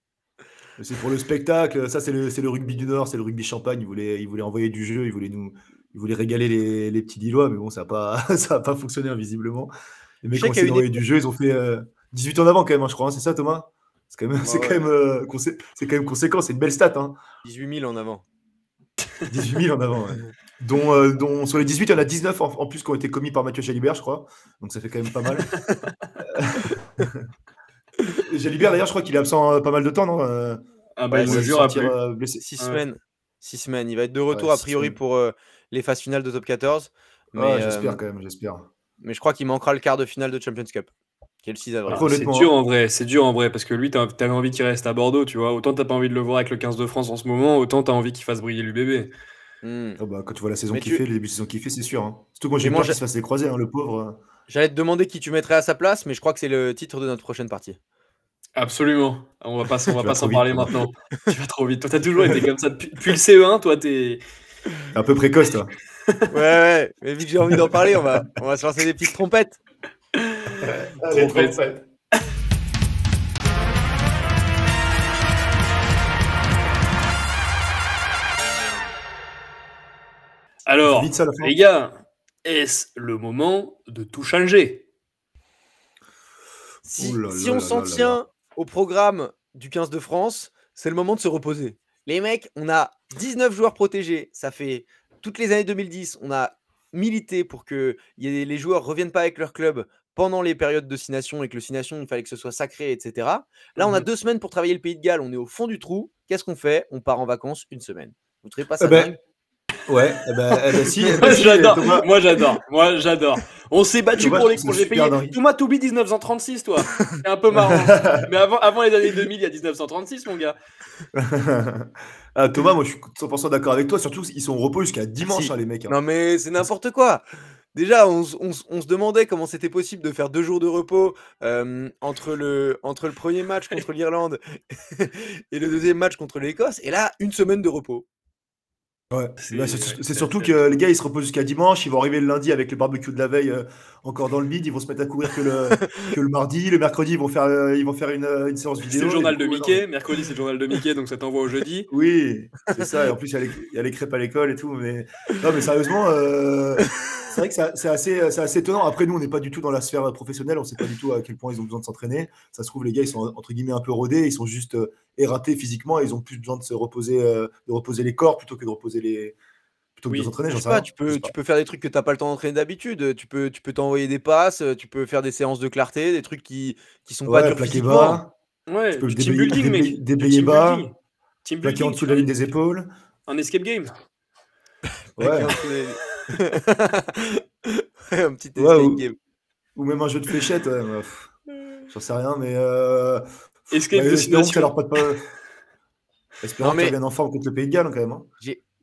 C'est pour le spectacle. Ça, c'est le, le, rugby du Nord, c'est le rugby champagne. Ils voulaient, ils voulaient envoyer du jeu, ils voulaient nous, ils voulaient régaler les, les petits Lillois, mais bon, ça n'a pas, ça pas fonctionné invisiblement. Les mecs ont envoyé du jeu, ils ont fait 18 euh, ans avant quand même, hein, je crois. Hein, c'est ça, Thomas? C'est quand même, c'est quand, même, euh, quand même conséquent, c'est une belle stat. Hein. 18 000 en avant. 18 000 en avant, ouais. dont, euh, dont, sur les 18, il y en a 19 en, plus qui ont été commis par Mathieu Jalibert, je crois. Donc ça fait quand même pas mal. Jalibert, d'ailleurs, je crois qu'il est absent euh, pas mal de temps, non Ah bah, il se jure après. 6 semaines. 6 semaines. Il va être de retour a priori pour les phases finales de top 14. Mais, j'espère quand même, j'espère. Mais je crois qu'il manquera le quart de finale de Champions Cup. C'est dur en vrai, c'est dur en vrai, parce que lui, t'avais envie qu'il reste à Bordeaux, tu vois. Autant t'as pas envie de le voir avec le 15 de France en ce moment, autant t'as envie qu'il fasse briller l'UBB. Hmm. Oh bah, quand tu vois la saison qu'il fait, les débuts de saison qu'il fait, c'est sûr. Hein. Surtout moi, j'ai peur qu'il se fasse les croisés, hein, le pauvre. J'allais te demander qui tu mettrais à sa place, mais je crois que c'est le titre de notre prochaine partie. Absolument. On va pas, on va pas s'en parler maintenant. tu vas trop vite. Toi, t'as toujours été comme ça depuis, le CE1. Toi, t'es. Un peu précoce, toi. ouais, ouais. Mais vu que j'ai envie d'en parler, on va, on va se lancer des petites trompettes. trompettes. Alors, les gars, est-ce le moment de tout changer? Si, on s'en tient au programme du 15 de France, c'est le moment de se reposer. Les mecs, on a 19 joueurs protégés. Ça fait toutes les années 2010, on a milité pour que les joueurs reviennent pas avec leur club pendant les périodes de signation et que le signation, il fallait que ce soit sacré, etc. Là, on a mmh deux semaines pour travailler le pays de Galles. On est au fond du trou. qu'est-ce qu'on fait? On part en vacances une semaine. Vous trouvez pas ça eh ben, Ouais, eh ben, eh ben si. moi, j'adore. Moi, j'adore. Moi, j'adore. On s'est battu pour les congés payés. Thomas, t'oublies 1936, toi. C'est un peu marrant. Mais avant, avant les années 2000, il y a 1936, mon gars. ah, Thomas, moi, je suis 100% d'accord avec toi. Surtout, ils sont au repos jusqu'à dimanche, hein, les mecs. Hein. Non, mais c'est n'importe quoi. Déjà, on, se demandait comment c'était possible de faire deux jours de repos euh, entre, le, entre le premier match contre l'Irlande et le deuxième match contre l'Écosse. Et là, une semaine de repos. Ouais, bah, c'est surtout que les gars ils se reposent jusqu'à dimanche, ils vont arriver le lundi avec le barbecue de la veille euh, encore dans le bide, ils vont se mettre à courir que le, que le mardi, le mercredi ils vont faire, euh, ils vont faire une, euh, une séance vidéo. C'est le journal de Mickey, mercredi c'est le journal de Mickey donc ça t'envoie au jeudi. Oui, c'est ça, et en plus il y, a les crêpes à l'école et tout, mais non mais sérieusement, c'est vrai que c'est assez, assez, étonnant. Après, nous, on n'est pas du tout dans la sphère professionnelle, on ne sait pas du tout à quel point ils ont besoin de s'entraîner. Ça se trouve, les gars, ils sont entre guillemets un peu rodés, ils sont juste euh, ératés physiquement, et ils ont plus besoin de se reposer, euh, de reposer les corps plutôt que de reposer les. Plutôt que de s'entraîner, sais pas, tu peux, tu peux faire des trucs que tu n'as pas le temps d'entraîner d'habitude. Tu peux, tu peux t'envoyer des passes, tu peux faire des séances de clarté, des trucs qui, qui sont pas durs physiquement. Bas. Ouais, tu peux team building, mec. Déblayer bas, plaquer en dessous de la ligne des épaules. Un escape game. Ouais. Un petit ou, game. Ou même un jeu de fléchettes, ouais, j'en sais rien, mais. Euh... Escape bah, destination. Que leur pas... Espérons qu'ils viennent en forme contre le Pays de Galles, quand même. Hein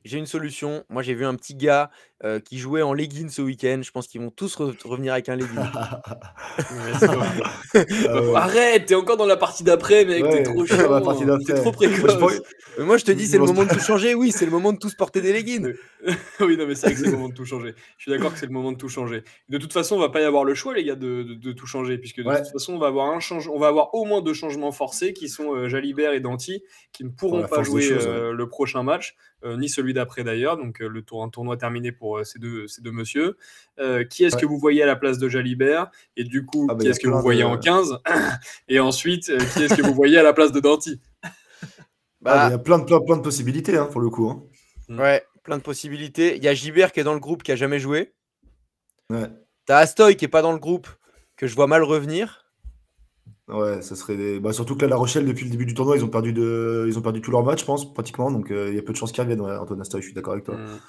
j'ai une solution. Moi, j'ai vu un petit gars euh, qui jouait en leggings ce week-end. Je pense qu'ils vont tous revenir avec un legging. Ah Arrête, t'es encore dans la partie d'après, mec. t'es trop chiant. T'es trop précoce. Moi, je te dis, c'est le moment de tout changer. Oui, c'est le moment de tous porter des leggings. oui, non, mais c'est vrai que c'est le moment de tout changer. Je suis d'accord que c'est le moment de tout changer. De toute façon, on va pas y avoir le choix, les gars, de, tout changer, puisque de toute façon, on va avoir un change... on va avoir au moins deux changements forcés qui sont euh, Jalibert et Danti, qui ne pourront pas jouer euh, le prochain match, ni celui d'après d'ailleurs. Donc, le tour, un tournoi terminé pour ces deux, ces deux messieurs. Euh, qui est-ce que vous voyez à la place de Jalibert? Et du coup, ah bah, qui est-ce que vous voyez en 15 Et ensuite, euh, qui est-ce que vous voyez à la place de Danti? Bah, Il y a plein de, plein, plein de possibilités hein, pour le coup. Hein. Mm. Ouais, plein de possibilités. Il y a Gibert qui est dans le groupe qui a jamais joué. Ouais. T'as Astoy qui est pas dans le groupe que je vois mal revenir. Ouais, ça serait bah, surtout que là, La Rochelle, depuis le début du tournoi, ils ont perdu, de... ils ont perdu tous leurs matchs, je pense, pratiquement. Donc euh, il y a peu de chances qu'ils reviennent, Antoine Astoy, je suis d'accord avec toi. Mm.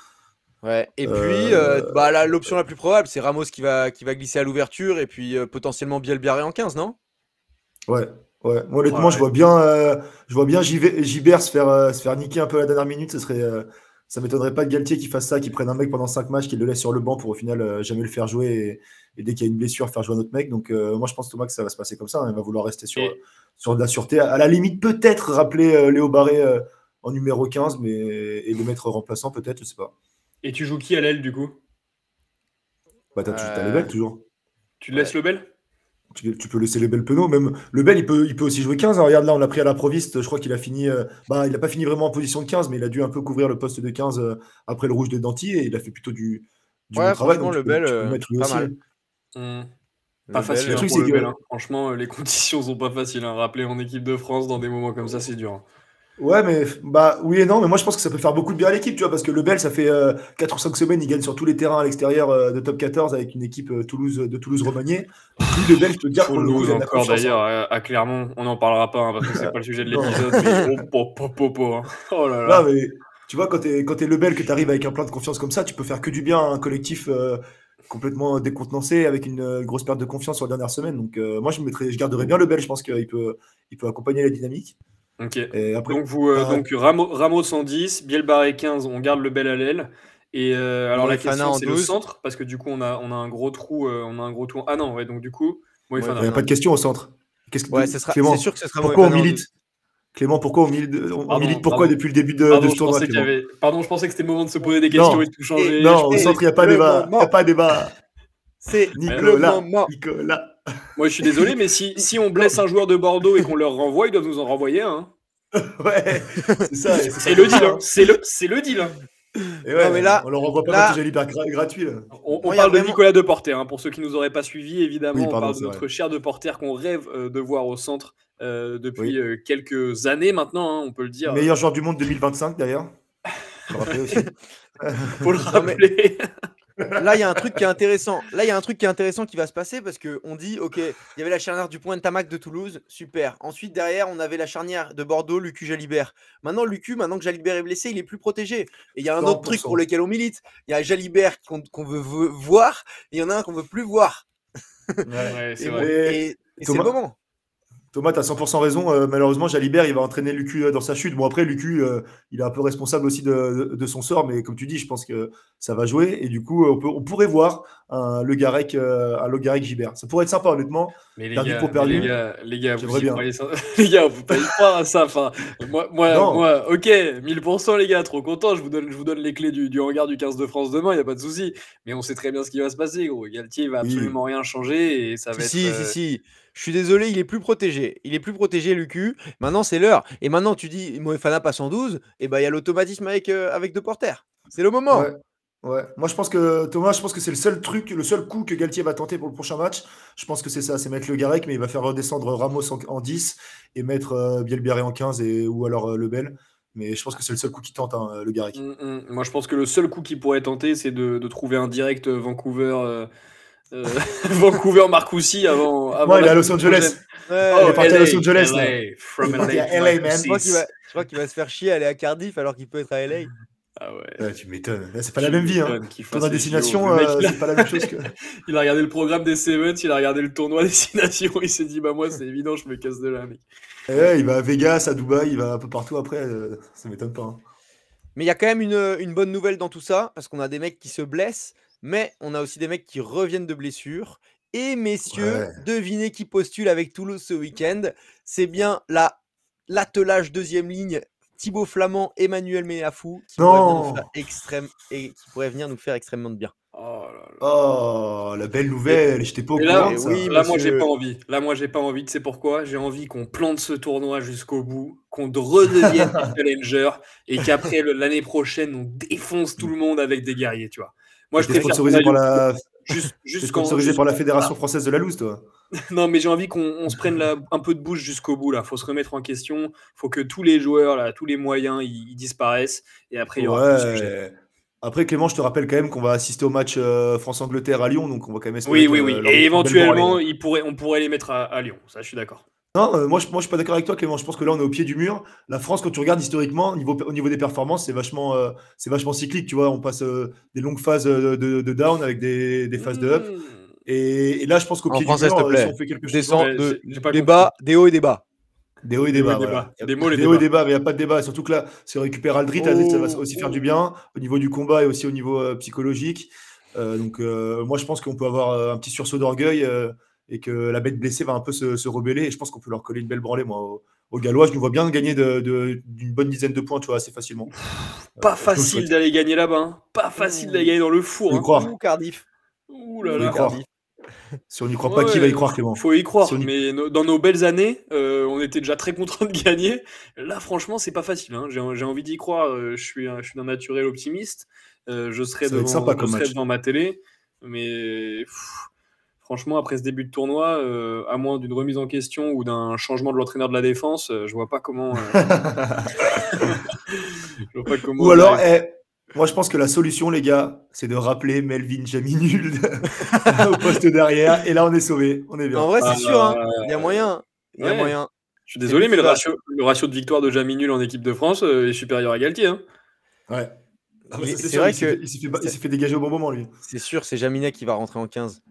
Ouais. Et puis, euh, euh, bah, l'option la plus probable, c'est Ramos qui va, qui va glisser à l'ouverture et puis euh, potentiellement Bielbiaré en 15, non? Ouais. Ouais. Moi, honnêtement, je vois bien, je vois bien Gibert se faire, se faire niquer un peu à la dernière minute. Ce serait, ça m'étonnerait pas de Galtier qui fasse ça, qui prenne un mec pendant 5 matchs, qui le laisse sur le banc pour au final jamais le faire jouer et, dès qu'il y a une blessure, faire jouer un autre mec. Donc, moi, je pense Thomas que ça va se passer comme ça. Hein. Il va vouloir rester sur, sur de la sûreté. À la limite, peut-être rappeler Léo Barré en numéro 15, mais, et le mettre remplaçant, peut-être, je sais pas. Et tu joues qui à l'aile du coup? Bah t'as, euh... Lebel toujours. Tu laisses Lebel tu, tu, peux laisser Lebel Penaud, même Lebel il peut, il peut aussi jouer 15. Hein. regarde là, on l'a pris à la Proviste, je crois qu'il a fini. Euh, bah, il n'a pas fini vraiment en position de 15, mais il a dû un peu couvrir le poste de 15 euh, après le rouge de Danti et il a fait plutôt du, du ouais, bon travail. Donc Lebel, euh, pas mal. Mmh. Pas facile hein. Hein. Franchement, les conditions sont pas faciles. Hein. Rappeler en équipe de France dans des moments comme ça, c'est dur. Hein. Ouais, mais bah oui et non, mais moi je pense que ça peut faire beaucoup de bien à l'équipe, tu vois, parce que le Bel, ça fait 4 euh, ou 5 semaines, il gagne sur tous les terrains à l'extérieur euh, de top 14 avec une équipe euh, Toulouse, de Toulouse-Romagné. Lui, le Bel, je peux te dire, pour le coup, encore d'ailleurs, à Clermont, on n'en parlera pas, hein, parce que c'est pas le sujet de l'épisode, mais oh, po, po, po, hein. oh là là. Non, mais tu vois, quand t'es, quand es le Bel, que t'arrives avec un plein de confiance comme ça, tu peux faire que du bien à un collectif complètement décontenancé, avec une grosse perte de confiance sur la dernière semaine. Donc moi, je, mettrais, je garderais bien le Bel, je pense qu'il peut, il peut accompagner la dynamique. Ok. donc, vous, euh, donc Ramos, Ramos 110, Bielbarré 15, on garde le bel à l'aile. Et euh, alors la question c'est le centre parce que du coup on a, on a un gros trou, euh, on a un gros trou. Ah non ouais donc du coup il n'y a pas de question au centre. Qu'est-ce ouais, c'est sûr que ce sera pourquoi on milite Clément pourquoi on milite, on milite pourquoi depuis le début de, pardon, ce tournoi Pardon je pensais que c'était le moment de se poser des questions et de tout changer. Non au centre il n'y a pas débat, il n'y a pas débat. C'est Nicolas. Nicolas. Moi, je suis désolé, mais si, si on blesse un joueur de Bordeaux et qu'on leur renvoie, ils doivent nous en renvoyer un. Hein. ouais, c'est ça. C'est le deal. Hein. C'est le, c'est le deal. Hein. Et ouais, mais là, on leur renvoie pas là, hyper gratuit. On, parle de Nicolas Deporter, hein, pour ceux qui nous auraient pas suivis, évidemment. on parle de notre cher Deporter qu'on rêve euh, de voir au centre euh, depuis euh, quelques années maintenant, on peut le dire. Meilleur joueur du monde 2025 d'ailleurs. Je le rappeler aussi. Faut le rappeler. Là, il y a un truc qui est intéressant. Là, il y a un truc qui est intéressant qui va se passer parce que on dit, ok, il y avait la charnière du point de Tamac de Toulouse, super. Ensuite, derrière, on avait la charnière de Bordeaux, Lucu Jalibert. Maintenant, Lucu, maintenant que Jalibert est blessé, il est plus protégé. Et il y a un autre truc pour lequel on milite. Il y a Jalibert qu'on veut, voir, et il y en a un qu'on veut plus voir. Ouais, c'est et c'est le moment. Thomas, tu as 100% raison. Euh, malheureusement, Jalibert, il va entraîner Lucu euh, dans sa chute. Bon, après, Lucu, euh, il est un peu responsable aussi de, son sort, mais comme tu dis, je pense que ça va jouer. Et du coup, on, pourrait voir un Le Garec, un Le Garec Gibert. Ça pourrait être sympa, honnêtement. Mais les gars, pour perdu. Les gars, les gars, vous bien. les gars, vous pouvez croire à ça. Enfin, moi, moi, ok, 1000%, les gars, trop content. Je vous donne, je vous donne les clés du, du hangar du 15 de France demain, il n'y a pas de souci. Mais on sait très bien ce qui va se passer, gros. Galtier va absolument rien changer et ça va si, être. Si, si, si. Je suis désolé, il est plus protégé. Il est plus protégé, Lucu. Maintenant, c'est l'heure. Et maintenant, tu dis Moefana passe en 12, et ben il y a l'automatisme avec, euh, avec deux porteurs. C'est le moment. Ouais. Moi, je pense que Thomas, je pense que c'est le seul truc, le seul coup que Galtier va tenter pour le prochain match. Je pense que c'est ça, c'est mettre le Garec, mais il va faire redescendre Ramos en, 10 et mettre euh, en 15 et, ou alors euh, Lebel. Mais je pense que c'est le seul coup qui tente, hein, le Garec. Mmh, mmh. Moi, je pense que le seul coup qui pourrait tenter, c'est de, trouver un direct Vancouver. Euh, Vancouver Marcoussis avant, avant il est à Los Angeles. Ouais, il est parti à Los Angeles. LA, from LA, LA man. Je crois qu'il va, qu va, se faire chier aller à Cardiff alors qu'il peut être à LA. Ah ouais. ouais tu m'étonnes. C'est pas la même vie. Hein. Ton destination, euh, c'est pas la même chose que. il a regardé le programme des Sevens, il a regardé le tournoi destination, il s'est dit bah moi c'est évident, je me casse de là, mec. Eh, il va à Vegas, à Dubaï, il va un peu partout après. Euh, ça m'étonne pas. Hein. Mais il y a quand même une, une bonne nouvelle dans tout ça parce qu'on a des mecs qui se blessent, mais on a aussi des mecs qui reviennent de blessures et messieurs, devinez qui postule avec Toulouse ce week-end. C'est bien la l'attelage deuxième ligne Thibaut Flamand, Emmanuel Méafou qui pourrait, extrême, et qui pourrait venir nous faire extrêmement de bien. Oh, oh la belle nouvelle, j'étais pas au là, Oui, là moi j'ai pas envie. Là moi j'ai pas envie, tu sais pourquoi? J'ai envie qu'on plante ce tournoi jusqu'au bout, qu'on redevienne challenger et qu'après l'année prochaine on défonce tout le monde avec des guerriers, tu vois. Moi je préfère pour la Juste, juste sponsorisé par la Fédération française de la loose, toi. non, mais j'ai envie qu'on se prenne un peu de bouche jusqu'au bout. Là, faut se remettre en question. Faut que tous les joueurs, là, tous les moyens, ils, disparaissent. Et après, il y aura ouais. Après, Clément, je te rappelle quand même qu'on va assister au match euh, France-Angleterre à Lyon, donc on va quand même Oui, oui, oui. et éventuellement, il pourrait, on pourrait les mettre à, Lyon. Ça, je suis d'accord. Non, euh, moi, je, moi je suis pas d'accord avec toi, Clément. Je pense que là, on est au pied du mur. La France, quand tu regardes historiquement, au niveau, au niveau des performances, c'est vachement, euh, c'est vachement cyclique. Tu vois, on passe des longues phases de, de, down avec des, des phases de up. Mmh. Et, là, je pense qu'au pied du mur, si on fait quelque chose. de, des bas, des hauts et des bas. Des hauts et des bas. Des, hauts et des bas, mais il n'y a pas de débat. Surtout que là, si on récupère Aldrit, Aldrit, ça va oh. aussi faire du bien au niveau du combat et aussi au niveau euh, psychologique. Euh, donc, euh, moi, je pense qu'on peut avoir un petit sursaut d'orgueil et que la bête blessée va un peu se, rebeller. Et je pense qu'on peut leur coller une belle branlée, moi, aux, Gallois. Je nous vois bien gagner d'une bonne dizaine de points, tu vois, assez facilement. Pas facile d'aller gagner là-bas. Hein. Pas facile d'aller gagner dans le four. Hein. Croire. Cardiff. Ouh là là. Cardiff. Si on n'y croit pas, qui va y croire, Clément? Faut y croire, mais dans nos belles années, euh, on était déjà très contents de gagner. Là, franchement, c'est pas facile. Hein. J'ai envie d'y croire. Euh, je suis, je suis d'un naturel optimiste. Euh, je serai, devant, sympa je serai devant ma télé. Mais franchement, après ce début de tournoi, à moins d'une remise en question ou d'un changement de l'entraîneur de la défense, je vois pas comment. je vois pas comment ou alors, moi, je pense que la solution, les gars, c'est de rappeler Melvin Jaminul au poste derrière. Et là, on est sauvé. On est bien. En vrai, c'est sûr. Hein. Il y a moyen. Il y a moyen. Je suis désolé, mais le ratio, le ratio, de victoire de Jaminul en équipe de France euh, est supérieur à Galtier. Hein. Ouais. c'est vrai qu'il il s'est fait, dégager au bon moment, lui. C'est sûr, c'est Jaminet qui va rentrer en 15.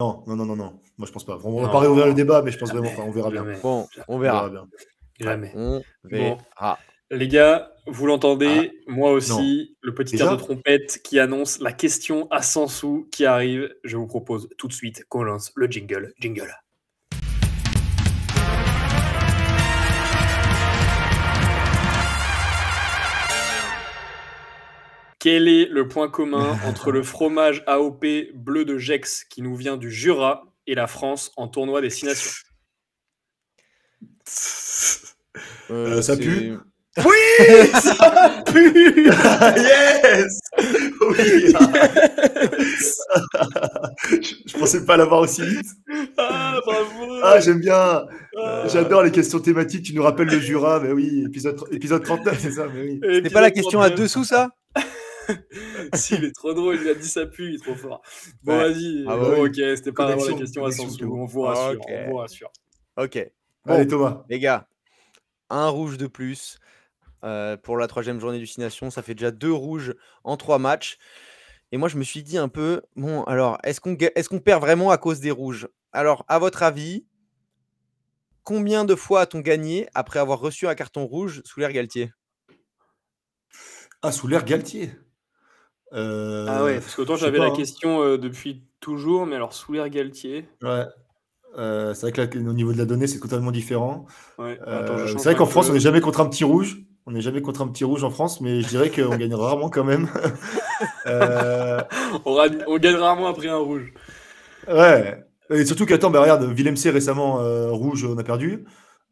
Non, non, non, non, non. Moi, je pense pas. On va pas réouvrir le débat, mais je pense vraiment. on verra bien. Bon, on verra. bien. Jamais. On verra. Les gars, vous l'entendez, ah, moi aussi, le petit air de trompette qui annonce la question à 100 sous qui arrive. Je vous propose tout de suite qu'on lance le jingle. Jingle. Quel est le point commun entre le fromage AOP bleu de Gex qui nous vient du Jura et la France en tournoi des Six Nations euh, Ça pue? Oui, ça pue. yes. Oui. je, pensais pas l'avoir aussi vite. Ah bravo. Ah j'aime bien. Ah. J'adore les questions thématiques. Tu nous rappelles le Jura, mais oui, épisode épisode 39, c'est ça, mais oui. C'était pas la question à dessous ça? S'il est trop drôle, il a dit ça pue, il est trop fort. Bon, vas-y. Ah bon, bah oui. ok, c'était pas vraiment la question à connexion, sens tout. On vous rassure. Ok. On vous rassure. Ok. Allez, Thomas. Les gars, un rouge de plus euh, pour la troisième journée du Six Nations. Ça fait déjà deux rouges en trois matchs. Et moi, je me suis dit un peu, bon, alors, est-ce qu'on est qu'on perd vraiment à cause des rouges? Alors, à votre avis, combien de fois a-t-on gagné après avoir reçu un carton rouge sous l'air Galtier? Ah, sous l'air Galtier? Euh, Ah ouais, parce qu'autant j'avais la hein. question euh, depuis toujours, mais alors sous l'air Galtier. Ouais. Euh, c'est vrai que là, au niveau de la donnée, c'est totalement différent. Ouais, Euh, c'est vrai qu'en France, peu. on n'est jamais contre un petit rouge. On n'est jamais contre un petit rouge en France, mais je dirais qu'on gagne rarement quand même. Euh, on, ra- on gagne rarement après un rouge. ouais. Et surtout qu'attends, bah, regarde, Willem C récemment, euh, rouge, on a perdu.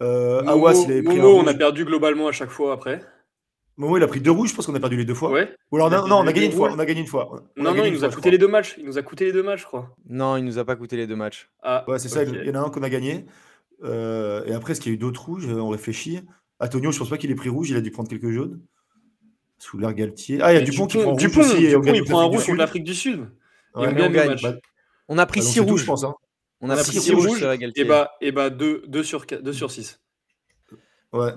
Euh, Momo, Awas, il avait pris un Momo, on rouge. a perdu globalement à chaque fois après. Momo, il a pris deux rouges, je pense qu'on a perdu les deux fois. Ouais. Ou alors, non, non, on a gagné une fois. On a gagné une fois. On a Non, non, gagné il nous fois, a coûté les deux matchs. Il nous a coûté les deux matchs, je crois. Non, il nous a pas coûté les deux matchs. Ah, Ouais, c'est ça. Il y en a un qu'on a gagné. Euh, et après, est-ce qu'il y a eu d'autres rouges? On réfléchit. Antonio, je pense pas qu'il ait pris rouge. Il a dû prendre quelques jaunes. Sous l'air Galtier. Ah, il y a Dupont, qui prend rouge Dupont, aussi. et on Dupont, il prend un rouge contre Sud. l'Afrique du Sud. Ouais, on gagne on. Bah, On a pris bah, donc six c'est tout, rouges. je pense. hein. On On a pris pris six six rouges sur. Et bah, et bah 2 sur, 2 sur 6. Ouais.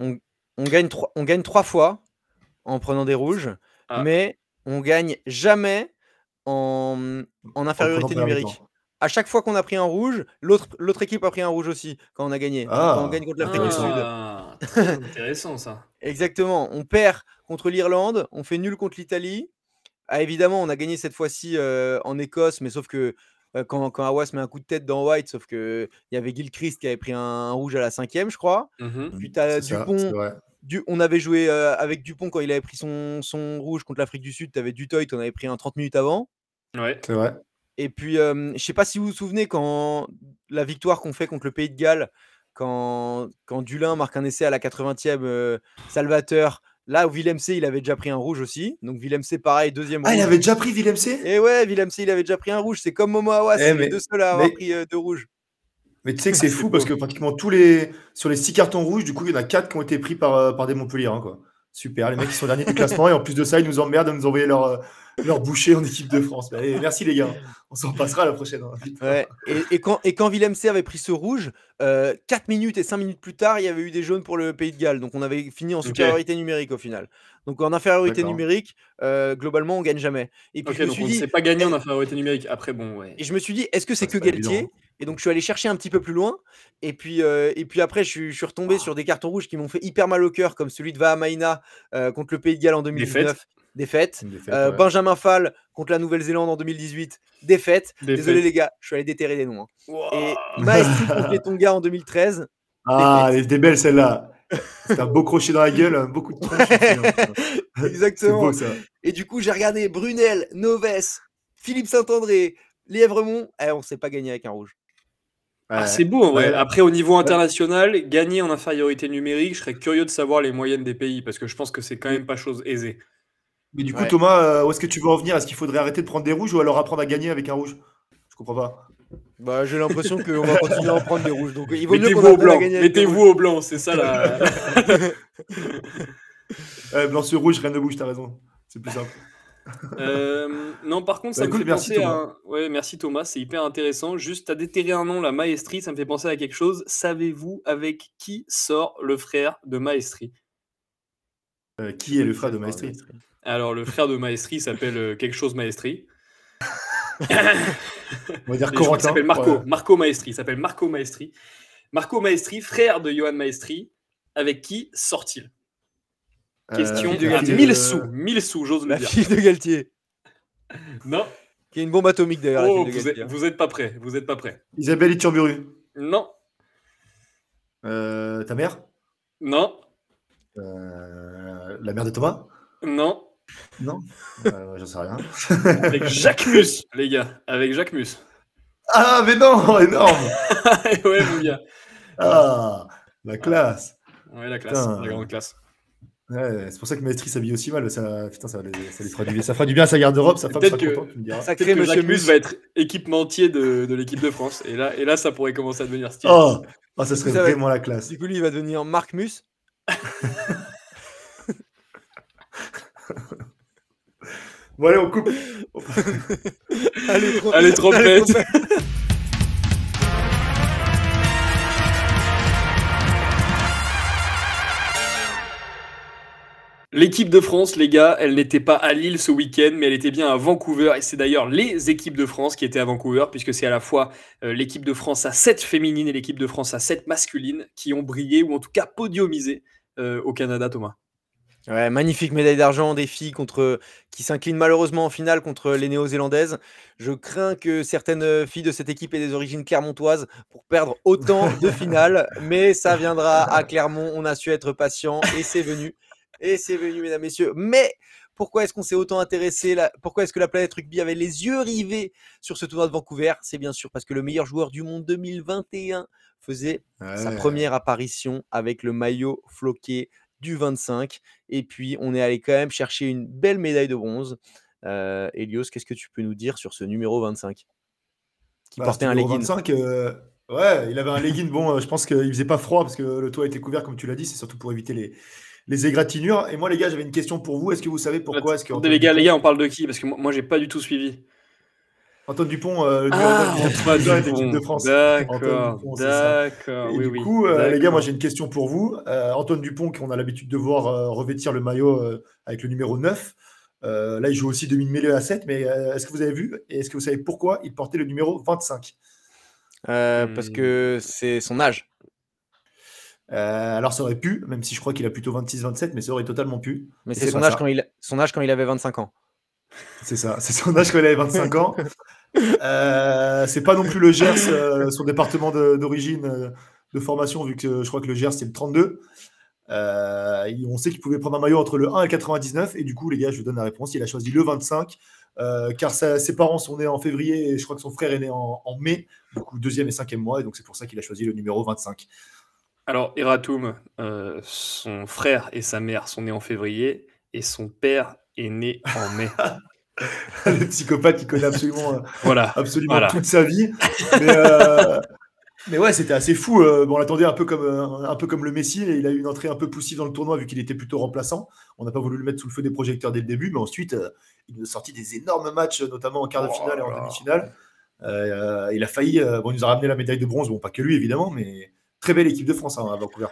on gagne, trois, on gagne trois fois en prenant des rouges, Ah. mais on gagne jamais en, en infériorité numérique. À chaque fois qu'on a pris un rouge, l'autre l'autre équipe a pris un rouge aussi quand on a gagné. Ah, quand on gagne contre l'Afrique du Sud. Ah, très intéressant ça. Exactement. On perd contre l'Irlande, on fait nul contre l'Italie. Ah, évidemment, on a gagné cette fois-ci euh, en Écosse, mais sauf que euh, quand, quand Awas met un coup de tête dans White, sauf que il y avait Gilchrist qui avait pris un, un rouge à la cinquième, je crois. Mhm. Puis tu as ça, Dupont. Du- on avait joué euh, avec Dupont quand il avait pris son, son rouge contre l'Afrique du Sud. Tu avais Dutoit, on avait pris un 30 minutes avant. Ouais. C'est vrai. Et puis, je sais pas si vous vous souvenez quand la victoire qu'on fait contre le Pays de Galles, quand, quand Dulin marque un essai à la 80e, euh, Salvateur. Là, Willem C, il avait déjà pris un rouge aussi. Donc, Willem C, pareil, deuxième Ah, il avait déjà pris Willem C? Et ouais, Willem C, il avait déjà pris un rouge. C'est comme Momo Awas, Eh, c'est les deux seuls à avoir mais- pris euh, deux rouges. Mais tu sais que c'est fou parce que pratiquement tous les. Sur les six cartons rouges, du coup, il y en a quatre qui ont été pris par, euh, par des Montpellier. quoi. Super, les mecs qui sont derniers du classement et en plus de ça, ils nous emmerdent de nous envoyer leur, euh, leur boucher en équipe de France. Mais allez, merci les gars, on s'en passera la prochaine. hein. Ouais. Et, et quand, et quand Willem C avait pris ce rouge, 4 minutes et 5 minutes plus tard, il y avait eu des jaunes pour le Pays de Galles. Donc on avait fini en supériorité numérique au final. Donc en infériorité numérique, euh, globalement, on gagne jamais. Et puis je me donc suis on ne dit, s'est pas gagné en infériorité numérique. Après, bon, ouais. et je me suis dit, est-ce que c'est que Galtier évident. Et donc je suis allé chercher un petit peu plus loin. Et puis, euh, et puis après, je suis, je suis retombé sur des cartons rouges qui m'ont fait hyper mal au cœur, comme celui de Vahamaina euh, contre le Pays de Galles en 2019. Défaite. Défaite, Euh, ouais. Benjamin Fall contre la Nouvelle-Zélande en 2018. Défaite. Défaite. Désolé les gars, je suis allé déterrer des noms. hein. Wow. Et Maestri contre les Tonga en 2013. Ah, elle était belle celle-là. C'est un beau crochet dans la gueule, un beaucoup de tronche. C'est Exactement. beau ça. Et du coup, j'ai regardé Brunel, Noves, Philippe Saint-André, Lièvremont. Eh, on ne s'est pas gagné avec un rouge. Ah, c'est beau en vrai. Ouais. Après, au niveau international, gagner en infériorité numérique, je serais curieux de savoir les moyennes des pays parce que je pense que c'est quand même pas chose aisée. Mais du coup, Ouais. Thomas, euh, où est-ce que tu veux en venir? Est-ce qu'il faudrait arrêter de prendre des rouges ou alors apprendre à gagner avec un rouge? Je comprends pas. Bah, j'ai l'impression qu'on va continuer à en prendre des rouges. Donc, il vaut mieux Mettez-vous qu'on au apprenne à blanc. Mettez-vous au blanc, c'est ça la. Ouais, blanc sur rouge, rien ne bouge, t'as raison. C'est plus simple. Euh, non, par contre, ça Bah, me écoute, fait merci, penser à. Thomas. un- Ouais, merci Thomas, c'est hyper intéressant. Juste, à déterrer un nom, la Maestri, ça me fait penser à quelque chose. Savez-vous avec qui sort le frère de Maestri Euh, qui est le frère de Maestri Alors, le frère de Maestri s'appelle euh, quelque chose Maestri. On va dire Et je crois qu'il Corentin. s'appelle Marco. Ouais. Marco Maestri. Il s'appelle Marco Maestri. Marco Maestri, frère de Johan Maestri. Avec qui sort-il? Question Euh, de Galtier. 1000 euh, sous. 1000 sous, j'ose le La dire. fille de Galtier. Non. Qui est une bombe atomique d'ailleurs. la Oh, vous, êtes, vous êtes pas prêts. Vous êtes pas prêts. Isabelle Iturburu. Non. Euh, ta mère? Non. Euh, La mère de Thomas? Non. Non euh, J'en sais rien. Avec Jacques Mus, les gars. Avec Jacques Mus. ah, mais non Énorme ouais, mon gars. Ah La classe Ouais, la classe. Putain. La grande classe. Ouais, C'est pour ça que Maestri s'habille aussi mal. Ça, putain, ça, ça, lui fera du, ça fera du bien à sa garde-robe. Sa femme sera que- contente, tu me diras. Sacré Peut-être que monsieur Mus va être équipementier de, de l'équipe de France. Et là, et là, ça pourrait commencer à devenir stylé. Oh, oh, ça serait Ça va être- vraiment la classe. Du coup, lui, il va devenir Marc Mus. Bon, allez, on coupe. allez, allez, trompette. L'équipe de France, les gars, elle n'était pas à Lille ce week-end, mais elle était bien à Vancouver. Et c'est d'ailleurs les équipes de France qui étaient à Vancouver, puisque c'est à la fois euh, l'équipe de France à 7 féminine et l'équipe de France à 7 masculine qui ont brillé, ou en tout cas podiumisé euh, au Canada, Thomas. Ouais, magnifique médaille d'argent des filles contre, qui s'inclinent malheureusement en finale contre les néo-zélandaises. Je crains que certaines filles de cette équipe aient des origines clermontoises pour perdre autant de finales, mais ça viendra à Clermont. On a su être patient et c'est venu. Et c'est venu, mesdames, messieurs. Mais pourquoi est-ce qu'on s'est autant intéressé là? Pourquoi est-ce que la planète rugby avait les yeux rivés sur ce tournoi de Vancouver? C'est bien sûr parce que le meilleur joueur du monde 2021 faisait sa première apparition avec le maillot floqué du 25. Et puis, on est allé quand même chercher une belle médaille de bronze. Euh, Elios, qu'est-ce que tu peux nous dire sur ce numéro 25 Qui bah, portait un legging 25, euh, Ouais, il avait un legging. Bon, euh, je pense qu'il faisait pas froid parce que le toit était couvert, comme tu l'as dit. C'est surtout pour éviter les, les égratignures. Et moi, les gars, j'avais une question pour vous. Est-ce que vous savez pourquoi est-ce que les gars, les gars, on parle de qui? Parce que moi, j'ai pas du tout suivi. Antoine Dupont, euh, ah, Antoine Dupont. de France. D'accord, d'accord. Et du coup, euh, les gars, moi j'ai une question pour vous. Euh, Antoine Dupont, qu'on a l'habitude de voir revêtir le maillot avec le numéro 9. là, il joue aussi demi-mêlée à 7, mais est-ce que vous avez vu et est-ce que vous savez pourquoi il portait le numéro 25 Parce que c'est son âge. Euh, alors ça aurait pu, même si je crois qu'il a plutôt 26-27, mais ça aurait totalement pu. Mais c'est son, âge quand il, son âge quand il avait 25 ans. C'est ça, c'est son âge quand il avait 25 ans. Euh, c'est pas non plus le Gers, euh, son département d'origine de, formation, vu que je crois que le Gers c'est le 32. on sait qu'il pouvait prendre un maillot entre le 1 et 99, et du coup, les gars, je vous donne la réponse. Il a choisi le 25, car ses parents sont nés en février, et je crois que son frère est né en, en mai, du coup, deuxième et cinquième mois, et donc c'est pour ça qu'il a choisi le numéro 25. Alors, Eratum, euh, son frère et sa mère sont nés en février et son père est né en mai. le psychopathe qui connaît absolument, euh, voilà, absolument toute sa vie. Euh, mais, ouais, c'était assez fou. Bon, on l'attendait un peu comme un peu comme le Messi. Et il a eu une entrée un peu poussive dans le tournoi vu qu'il était plutôt remplaçant. On n'a pas voulu le mettre sous le feu des projecteurs dès le début, mais ensuite il nous a sorti des énormes matchs, notamment en quart de oh finale et en demi-finale. il a failli. bon, il nous a ramené la médaille de bronze. Bon, pas que lui évidemment, mais très belle équipe de France hein, à Vancouver.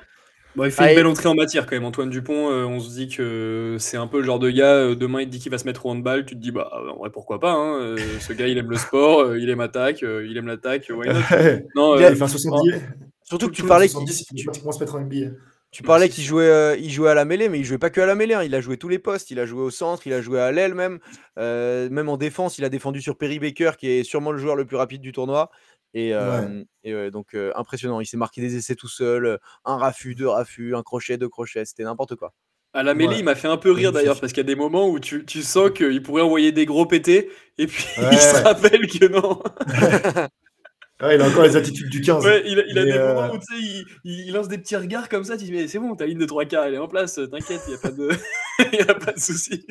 il fait une belle entrée en matière quand même. Antoine Dupont, euh, on se dit que c'est un peu le genre de gars, euh, demain il te dit qu'il va se mettre au handball, tu te dis, bah en vrai, pourquoi pas. Hein, euh, ce gars, il aime le sport, il aime l'attaque, il aime l'attaque. non, il fait 70. Surtout que tu parlais qu'il se mettre en NBA. Tu parlais qu'il jouait, il jouait à la mêlée, mais il jouait pas que à la mêlée. Hein. Il a joué tous les postes. Il a joué au centre, il a joué à l'aile même. même en défense, il a défendu sur Perry Baker, qui est sûrement le joueur le plus rapide du tournoi. Et, donc impressionnant, il s'est marqué des essais tout seul, un raffut, deux raffus, un crochet, deux crochets, c'était n'importe quoi. À la mêlée, il m'a fait un peu rire d'ailleurs, parce qu'il y a des moments où tu, tu sens qu'il pourrait envoyer des gros pétés, et puis il se rappelle que non. il a encore les attitudes du 15. il, a, des moments où il, il, lance des petits regards comme ça, tu dis mais c'est bon, ta ligne de trois quarts, elle est en place, t'inquiète, il n'y a pas de, a pas de souci.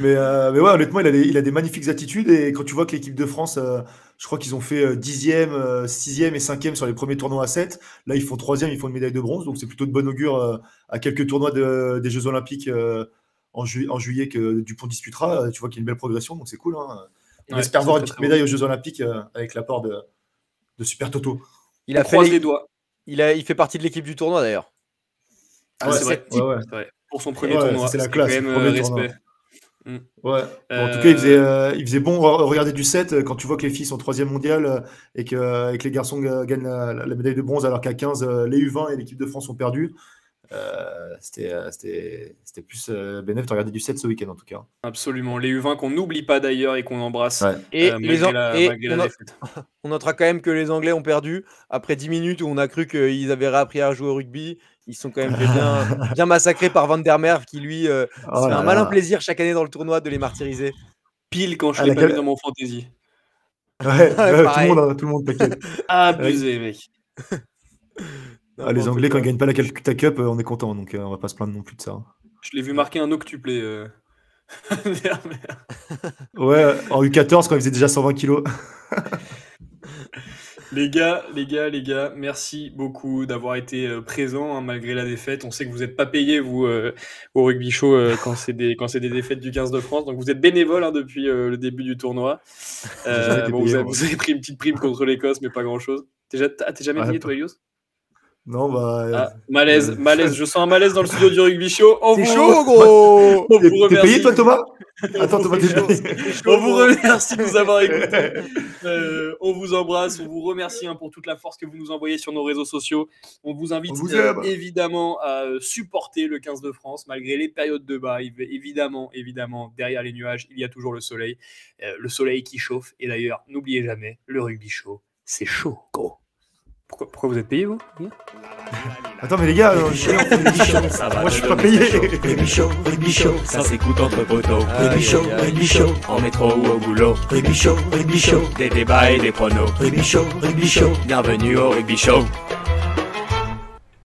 Mais, euh, mais ouais, honnêtement, il a, des, il a des magnifiques attitudes. Et quand tu vois que l'équipe de France, euh, je crois qu'ils ont fait 10e, euh, 6e et 5e sur les premiers tournois à 7. Là, ils font 3e, ils font une médaille de bronze. Donc, c'est plutôt de bon augure à quelques tournois des Jeux Olympiques en, en, juillet que Dupont disputera. Tu vois qu'il y a une belle progression. Donc, c'est cool. Hein. On espère voir une petite médaille aux Jeux Olympiques avec l'apport de, de Super Toto. Il a fait les doigts. Il, a, il fait partie de l'équipe du tournoi d'ailleurs. Ah, c'est vrai. Pour son premier tournoi. C'est la classe. Quand même, respect. Ouais. en tout cas, il faisait, euh, il faisait, bon regarder du 7 euh, quand tu vois que les filles sont troisième mondiale euh, et que, les garçons gagnent la, médaille de bronze alors qu'à 15, les U20 et l'équipe de France ont perdu. C'était plus bénéfique de regarder du 7 ce week-end en tout cas. Absolument. Les U20 qu'on n'oublie pas d'ailleurs et qu'on embrasse. Et, les on, on, notera quand même que les Anglais ont perdu après 10 minutes où on a cru qu'ils avaient réappris à jouer au rugby ils sont quand même bien, bien massacrés par Van der Merve qui lui euh, oh fait un malin plaisir chaque année dans le tournoi de les martyriser. Pile quand je l'ai pas vu dans mon fantasy. Ouais, tout, le monde, tout le monde t'inquiète. Abusé, mec. Ah, les Anglais, quand ils gagnent pas la Calcutta Cup, euh, on est content, donc euh, on va pas se plaindre non plus de ça. Je l'ai vu marquer un octuplé. ouais, en U14, quand il faisait déjà 120 kilos. Les gars, les gars, les gars, merci beaucoup d'avoir été euh, présents hein, malgré la défaite. On sait que vous n'êtes pas payés, vous, euh, au rugby show, euh, quand c'est des, quand c'est des défaites du 15 de France. Donc vous êtes bénévole hein, depuis le début du tournoi. Bon, vous, avez, pris une petite prime contre l'Écosse, mais pas grand-chose. T'es jamais payé, toi, Elios? Non, bah. Ah, malaise, malaise. Je sens un malaise dans le studio du rugby show. C'est chaud, gros T'es payé, toi, Thomas? Attends, Thomas, On vous remercie de nous avoir écoutés. Euh, on vous embrasse. On vous remercie hein, pour toute la force que vous nous envoyez sur nos réseaux sociaux. On vous invite euh, évidemment à euh, supporter le 15 de France, malgré les périodes de bas. Évidemment, évidemment, derrière les nuages, il y a toujours le soleil. le soleil qui chauffe. Et d'ailleurs, n'oubliez jamais, le rugby show, c'est chaud, gros. Pourquoi, vous êtes payé, vous Attends, mais les gars, euh, ça va moi je suis pas payé. Rugby show, rugby show, ça s'écoute entre poteaux. Rugby show, rugby show, en métro ou au boulot. Rugby show, rugby show, des débats et des pronos. Rugby show, rugby show, bienvenue au rugby show.